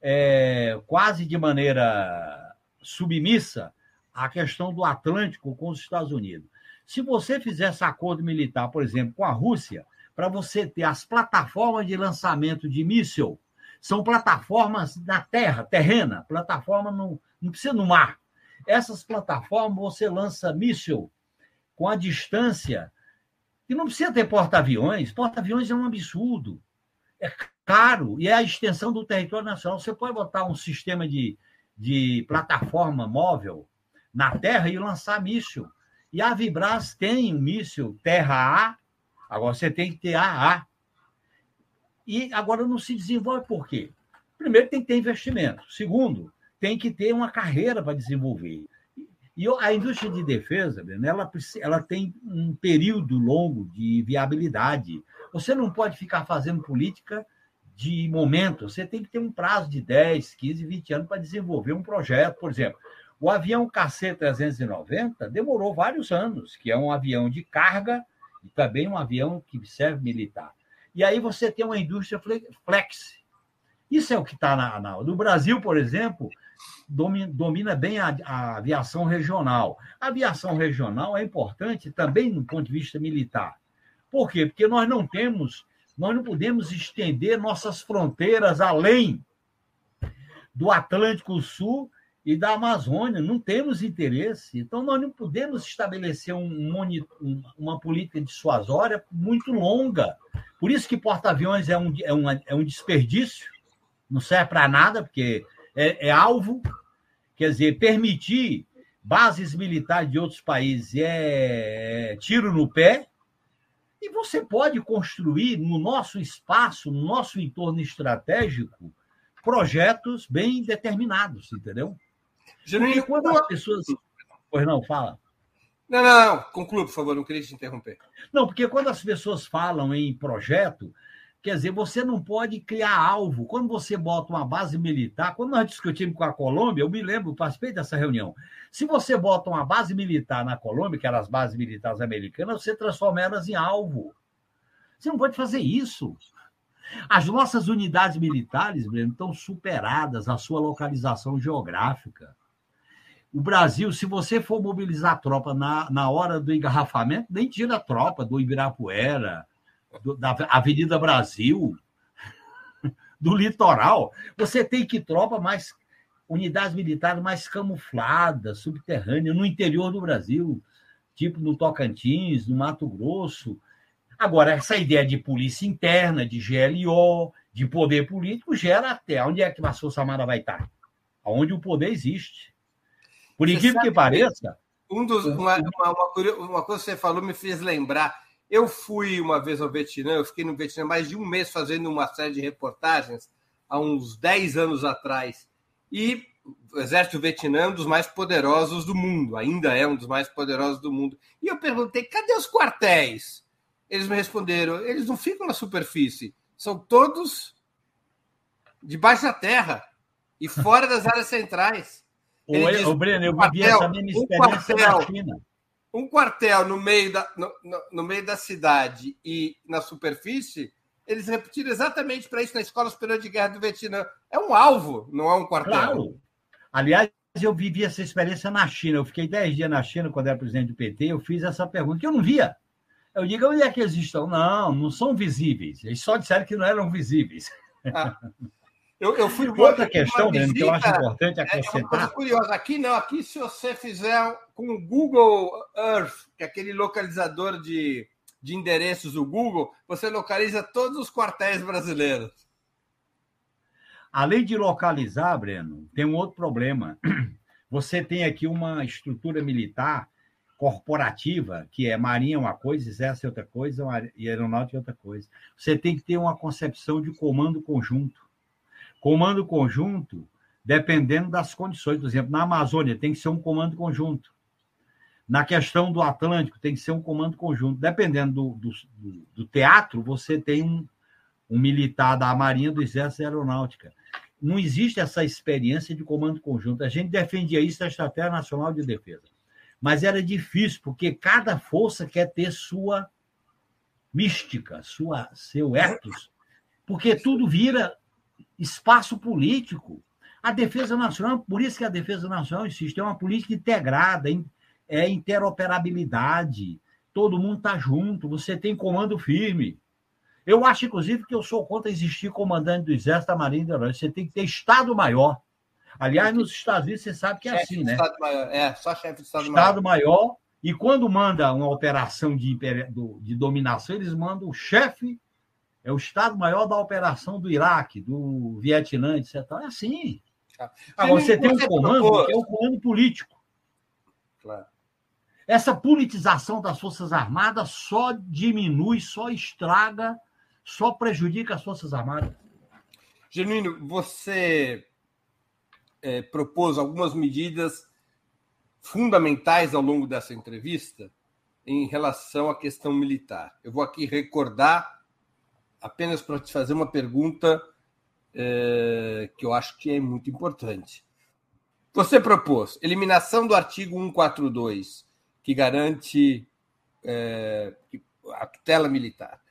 é, quase de maneira submissa, a questão do Atlântico com os Estados Unidos. Se você fizesse acordo militar, por exemplo, com a Rússia, para você ter as plataformas de lançamento de míssil, são plataformas na terra, terrena, plataforma no, não precisa no mar. Essas plataformas você lança míssil com a distância que não precisa ter porta-aviões. Porta-aviões é um absurdo. É caro e é a extensão do território nacional. Você pode botar um sistema de, de plataforma móvel na Terra e lançar míssil. E a Vibras tem um míssil Terra-A, agora você tem que ter A-A. E agora não se desenvolve por quê? Primeiro, tem que ter investimento. Segundo, tem que ter uma carreira para desenvolver. E a indústria de defesa, ela, ela tem um período longo de viabilidade. Você não pode ficar fazendo política de momento, você tem que ter um prazo de 10, 15, 20 anos para desenvolver um projeto. Por exemplo, o avião KC-390 demorou vários anos, que é um avião de carga e também um avião que serve militar. E aí você tem uma indústria flex. Isso é o que está na, na. No Brasil, por exemplo, domina, domina bem a, a, aviação regional. A aviação regional é importante também do ponto de vista militar. Por quê? Porque nós não temos, nós não podemos estender nossas fronteiras além do Atlântico Sul e da Amazônia. Não temos interesse. Então, nós não podemos estabelecer um, um, uma política dissuasória muito longa. Por isso que porta-aviões é um, é, é um desperdício, não serve para nada, porque é, é alvo, quer dizer, permitir bases militares de outros países é, é tiro no pé, e você pode construir no nosso espaço, no nosso entorno estratégico, projetos bem determinados, entendeu? Porque quando as pessoas. Pois não, fala. Não, não, não. Conclua, por favor, não queria te interromper. Não, porque quando as pessoas falam em projeto, Quer dizer, você não pode criar alvo. Quando você bota uma base militar, quando nós discutimos com a Colômbia, eu me lembro, participei dessa reunião. Se você bota uma base militar na Colômbia, que eram as bases militares americanas, você transforma elas em alvo. Você não pode fazer isso. As nossas unidades militares, Breno, estão superadas a sua localização geográfica. O Brasil, se você for mobilizar tropa na, na hora do engarrafamento, nem tira a tropa do Ibirapuera, do, da Avenida Brasil, do litoral, você tem que tropa mais unidades militares mais camufladas, subterrâneas, no interior do Brasil, tipo no Tocantins, no Mato Grosso. Agora, essa ideia de polícia interna, de GLO, de poder político, gera até onde é que a Força Armada vai estar? Onde o poder existe. Por incrível que pareça. Um dos, uma, uma, uma, coisa que você falou me fez lembrar. Eu fui uma vez ao Vietnã, eu fiquei no Vietnã mais de um mês fazendo uma série de reportagens, há uns 10 anos atrás. E o exército vietnã é um dos mais poderosos do mundo, ainda é um dos mais poderosos do mundo. E eu perguntei: cadê os quartéis? Eles me responderam: eles não ficam na superfície, são todos debaixo da terra e fora das áreas centrais. Ô, Breno, eu vivi essa mesma experiência quartel, na China um quartel no meio, da, no, no, no meio da cidade e na superfície, eles repetiram exatamente para isso na Escola Superior de Guerra do Vietnã. É um alvo, não é um quartel. Claro. Aliás, eu vivi essa experiência na China. Eu fiquei 10 dias na China quando era presidente do PT. Eu fiz essa pergunta que eu não via. Eu digo, onde é que eles estão? Não, não são visíveis. Eles só disseram que não eram visíveis. Ah. Eu, eu fui Outra questão, Breno, que eu acho importante acrescentar. É uma coisa curiosa. Aqui não, aqui se você fizer com o Google Earth, que é aquele localizador de, de endereços do Google, você localiza todos os quartéis brasileiros. Além de localizar, Breno, tem um outro problema. Você tem aqui uma estrutura militar corporativa, que é marinha uma coisa, exército é outra coisa, e aeronáutica é outra coisa. Você tem que ter uma concepção de comando conjunto. Comando conjunto, dependendo das condições. Por exemplo, na Amazônia tem que ser um comando conjunto. Na questão do Atlântico, tem que ser um comando conjunto. Dependendo do, do, do teatro, você tem um, um militar da Marinha, do Exército e Aeronáutica. Não existe essa experiência de comando conjunto. A gente defendia isso na Estratégia Nacional de Defesa. Mas era difícil, porque cada força quer ter sua mística, sua, seu ethos, porque tudo vira espaço político. A defesa nacional, por isso que a defesa nacional existe, é uma política integrada, é, interoperabilidade. Todo mundo está junto, você tem comando firme. Eu acho, inclusive, que eu sou contra existir comandante do Exército, da Marinha Aeronáutica. Você tem que ter Estado Maior. Aliás, nos Estados Unidos, você sabe que é chefe assim, né? Estado Maior. É, só chefe de Estado, Estado Maior. Maior. E quando manda uma operação de, de dominação, eles mandam o chefe, é o Estado-Maior da operação do Iraque, do Vietnã, etc. É assim. Agora, você tem um comando que é o comando político. Claro. Essa politização das Forças Armadas só diminui, só estraga, só prejudica as Forças Armadas. Genuíno, você é, propôs algumas medidas fundamentais ao longo dessa entrevista em relação à questão militar. Eu vou aqui recordar, apenas para te fazer uma pergunta é, que eu acho que é muito importante. Você propôs eliminação do artigo 142 que garante é, a tutela militar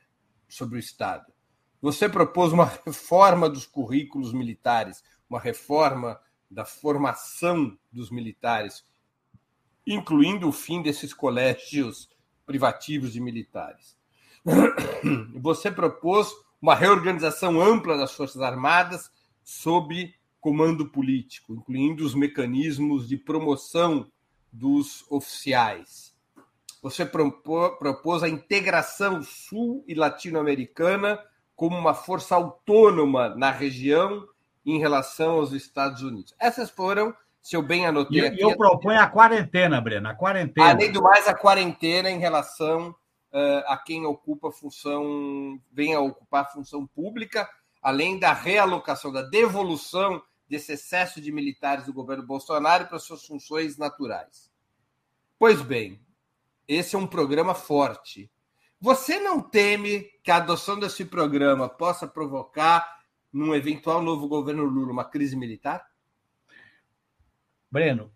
sobre o Estado. Você propôs uma reforma dos currículos militares, uma reforma da formação dos militares, incluindo o fim desses colégios privativos de militares. Você propôs uma reorganização ampla das Forças Armadas sob comando político, incluindo os mecanismos de promoção dos oficiais. Você propôs a integração sul e latino-americana como uma força autônoma na região em relação aos Estados Unidos. Essas foram, se eu bem anotei e, aqui. Eu proponho a quarentena, Breno, a quarentena. Além do mais, a quarentena em relação uh, a quem ocupa função, vem a ocupar função pública, além da realocação, da devolução desse excesso de militares do governo Bolsonaro para suas funções naturais. Pois bem, esse é um programa forte. Você não teme que a adoção desse programa possa provocar, num eventual novo governo Lula, uma crise militar? Breno,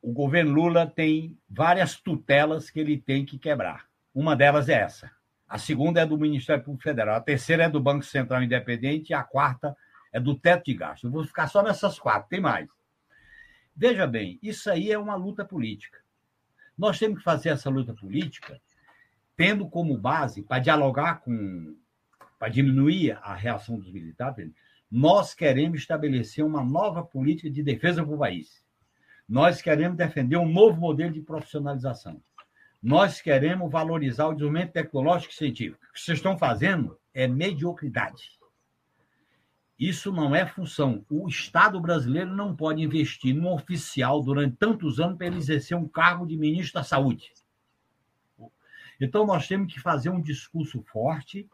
o governo Lula tem várias tutelas que ele tem que quebrar. Uma delas é essa. A segunda é do Ministério Público Federal. A terceira é do Banco Central Independente. E a quarta é do teto de gasto. Eu vou ficar só nessas quatro, tem mais. Veja bem, isso aí é uma luta política. Nós temos que fazer essa luta política tendo como base, para dialogar com, para diminuir a reação dos militares, nós queremos estabelecer uma nova política de defesa para o país. Nós queremos defender um novo modelo de profissionalização. Nós queremos valorizar o desenvolvimento tecnológico e científico. O que vocês estão fazendo é mediocridade. Isso não é função. O Estado brasileiro não pode investir num oficial durante tantos anos para ele exercer um cargo de ministro da Saúde. Então, nós temos que fazer um discurso forte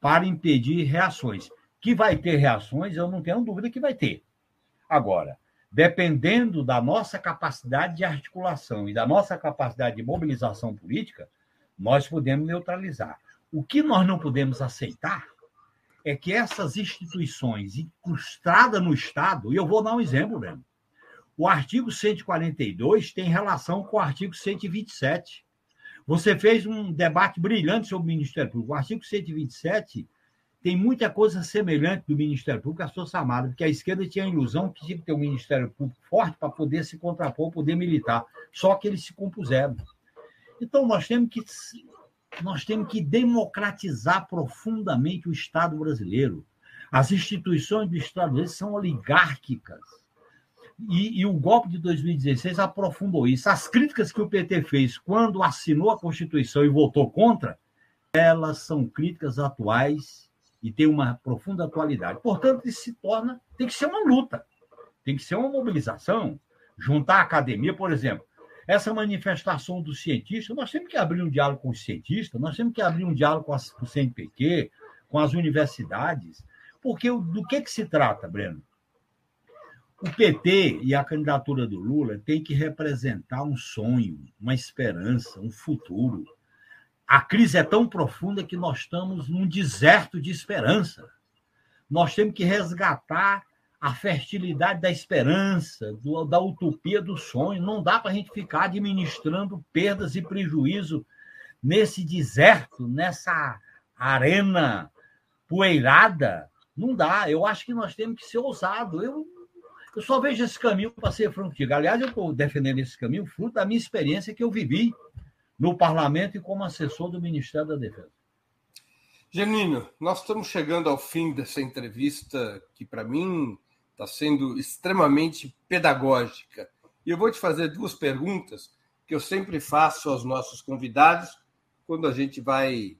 para impedir reações. Que vai ter reações, eu não tenho dúvida que vai ter. Agora, dependendo da nossa capacidade de articulação e da nossa capacidade de mobilização política, nós podemos neutralizar. O que nós não podemos aceitar é que essas instituições incrustadas no Estado, e eu vou dar um exemplo, mesmo. O artigo 142 tem relação com o artigo 127. Você fez um debate brilhante sobre o Ministério Público. O artigo 127 tem muita coisa semelhante do Ministério Público à Força Armada, porque a esquerda tinha a ilusão que tinha que ter um Ministério Público forte para poder se contrapor ao poder militar. Só que eles se compuseram. Então, nós temos que nós temos que democratizar profundamente o Estado brasileiro. As instituições do Estado brasileiro são oligárquicas. E, e, o golpe de 2016 aprofundou isso. As críticas que o PT fez quando assinou a Constituição e votou contra, elas são críticas atuais e têm uma profunda atualidade. Portanto, isso se torna, tem que ser uma luta, tem que ser uma mobilização. Juntar a academia, por exemplo, essa manifestação dos cientistas, nós temos que abrir um diálogo com os cientistas, nós temos que abrir um diálogo com, as, com o CNPq, com as universidades, porque do que, que se trata, Breno? O PT e a candidatura do Lula tem que representar um sonho, uma esperança, um futuro. A crise é tão profunda que nós estamos num deserto de esperança. Nós temos que resgatar a fertilidade da esperança, do, da utopia do sonho. Não dá para a gente ficar administrando perdas e prejuízo nesse deserto, nessa arena poeirada. Não dá. Eu acho que nós temos que ser ousados. Eu, Eu só vejo esse caminho para ser franco Aliás, eu estou defendendo esse caminho fruto da minha experiência que eu vivi no parlamento e como assessor do Ministério da Defesa. Genuíno, nós estamos chegando ao fim dessa entrevista que, para mim, está sendo extremamente pedagógica. E eu vou te fazer duas perguntas que eu sempre faço aos nossos convidados quando a gente vai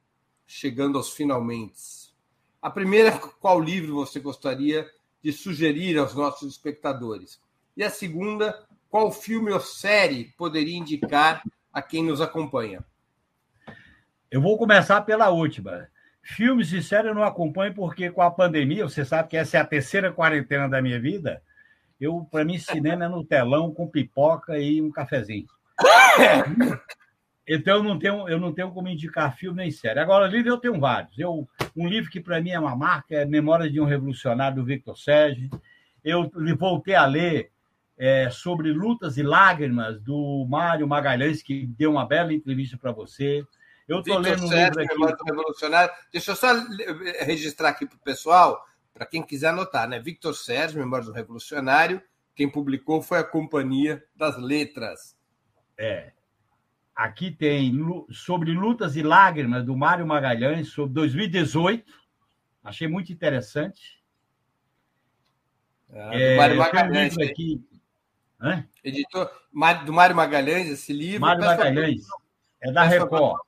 chegando aos finalmente. A primeira, qual livro você gostaria de sugerir aos nossos espectadores? E a segunda, qual filme ou série poderia indicar a quem nos acompanha? Eu vou começar pela última. Filmes e séries eu não acompanho porque com a pandemia, você sabe que essa é a terceira quarentena da minha vida. Eu, para mim, cinema é no telão com pipoca e um cafezinho. Então eu não tenho, eu não tenho como indicar filme nem série. Agora, livro eu tenho vários. Eu, um livro que para mim é uma marca é Memórias de um Revolucionário, do Victor Sérgio. Eu voltei a ler é, sobre Lutas e Lágrimas, do Mário Magalhães, que deu uma bela entrevista para você. Eu estou lendo um Sérgio, livro aqui. Revolucionário. Deixa eu só registrar aqui para o pessoal, para quem quiser anotar, né? Victor Sérgio, Memórias do Revolucionário. Quem publicou foi a Companhia das Letras. É. Aqui tem sobre Lutas e Lágrimas, do Mário Magalhães, sobre 2018. Achei muito interessante. Ah, é, do Mário Magalhães. Um aqui. Hã? Editor do Mário Magalhães, esse livro. Mário Magalhães. É da Record.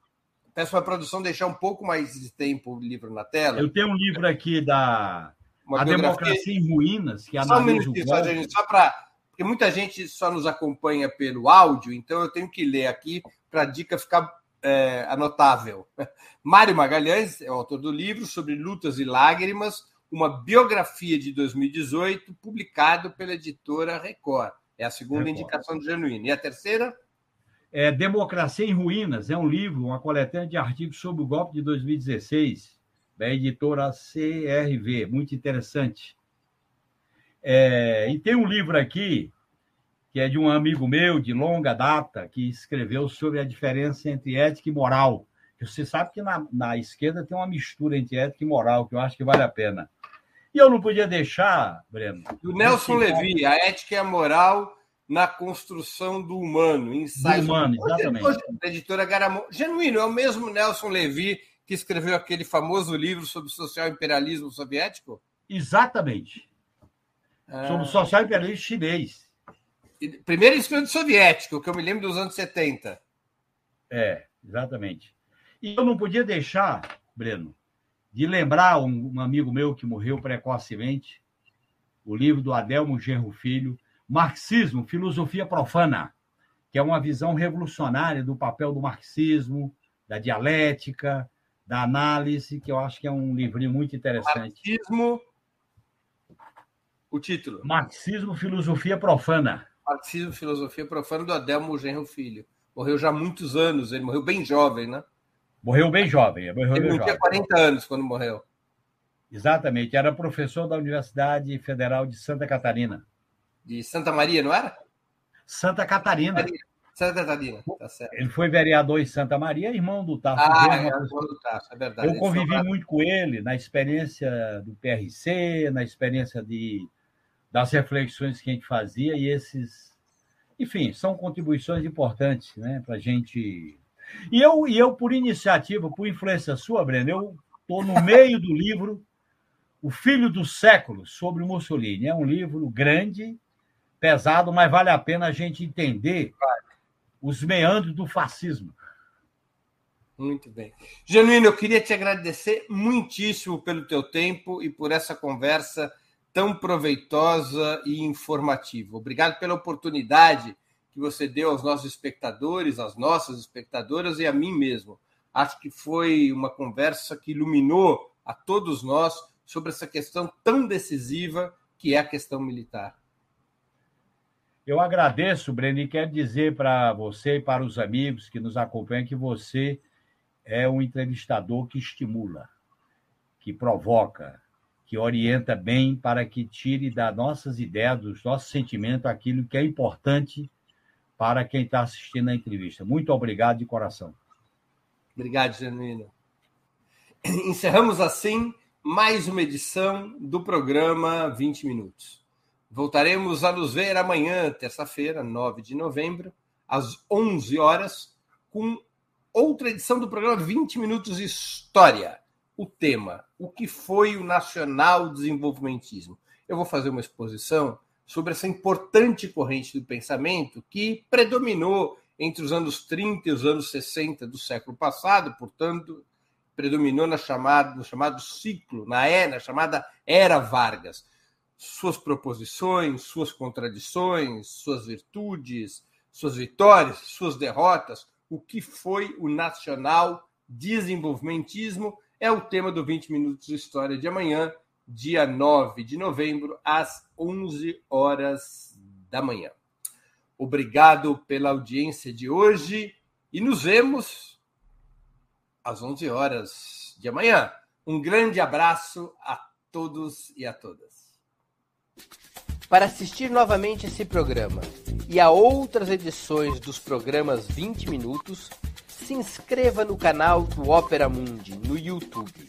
Peço para a produção deixar um pouco mais de tempo o livro na tela. Eu tenho um livro aqui da Uma A Democracia em Ruínas, que analisa só um minutinho, só, gente, só para porque muita gente só nos acompanha pelo áudio, então eu tenho que ler aqui para a dica ficar é, anotável. Mário Magalhães é o autor do livro sobre lutas e lágrimas, uma biografia de 2018, publicado pela editora Record. É a segunda Record. indicação do Genuíno. E a terceira? É Democracia em Ruínas. É um livro, uma coletânea de artigos sobre o golpe de 2016, da editora CRV. Muito interessante. É, e tem um livro aqui, que é de um amigo meu de longa data, que escreveu sobre a diferença entre ética e moral. Você sabe que na, na esquerda tem uma mistura entre ética e moral, que eu acho que vale a pena. E eu não podia deixar, Breno. Do Nelson Levi, a ética e a moral na construção do humano. Ensaios do humano, exatamente. Hoje, da editora Garamond. Genuíno, é o mesmo Nelson Levi que escreveu aquele famoso livro sobre o social imperialismo soviético? Exatamente. Ah. Sobre o social imperialismo chinês. Primeiro escreveu soviético, que eu me lembro dos anos 70. É, exatamente. E eu não podia deixar, Breno, de lembrar um, um amigo meu que morreu precocemente, o livro do Adelmo Genro Filho, Marxismo, Filosofia Profana, que é uma visão revolucionária do papel do marxismo, da dialética, da análise, que eu acho que é um livrinho muito interessante. Marxismo, o título. Marxismo, Filosofia Profana. Marxismo, Filosofia Profana, do Adelmo Genro Filho. Morreu já há muitos anos, ele morreu bem jovem, né? Morreu bem jovem. Morreu ele não tinha 40 anos quando morreu. Exatamente, era professor da Universidade Federal de Santa Catarina. De Santa Maria, não era? Santa Catarina. Santa Catarina, tá certo. Ele foi vereador em Santa Maria, irmão do Tasso. Ah, é, irmão do Tasso, é verdade. Eu convivi muito com ele na experiência do PRC, na experiência de das reflexões que a gente fazia e esses, enfim, são contribuições importantes, né, para a gente. E eu, e eu, por iniciativa, por influência sua, Breno, eu estou no meio do livro O Filho do Século, sobre Mussolini. É um livro grande, pesado, mas vale a pena a gente entender os meandros do fascismo. Muito bem. Genuíno, eu queria te agradecer muitíssimo pelo teu tempo e por essa conversa tão proveitosa e informativa. Obrigado pela oportunidade que você deu aos nossos espectadores, às nossas espectadoras e a mim mesmo. Acho que foi uma conversa que iluminou a todos nós sobre essa questão tão decisiva que é a questão militar. Eu agradeço, Breno, e quero dizer para você e para os amigos que nos acompanham que você é um entrevistador que estimula, que provoca, que orienta bem para que tire das nossas ideias, dos nossos sentimentos, aquilo que é importante para quem está assistindo a entrevista. Muito obrigado de coração. Obrigado, Genuíno. Encerramos assim mais uma edição do programa 20 Minutos. Voltaremos a nos ver amanhã, terça-feira, 9 de novembro, às 11 horas, com outra edição do programa 20 Minutos História. O tema: o que foi o nacional desenvolvimentismo? Eu vou fazer uma exposição sobre essa importante corrente do pensamento que predominou entre os anos 30 e os anos 60 do século passado, portanto, predominou na chamada, no chamado ciclo, na era, na chamada Era Vargas. Suas proposições, suas contradições, suas virtudes, suas vitórias, suas derrotas, o que foi o nacional desenvolvimentismo é o tema do 20 Minutos de História de amanhã, dia 9 de novembro, às 11 horas da manhã. Obrigado pela audiência de hoje e nos vemos às 11 horas de amanhã. Um grande abraço a todos e a todas. Para assistir novamente esse programa e a outras edições dos programas 20 Minutos, se inscreva no canal do Opera Mundi no YouTube.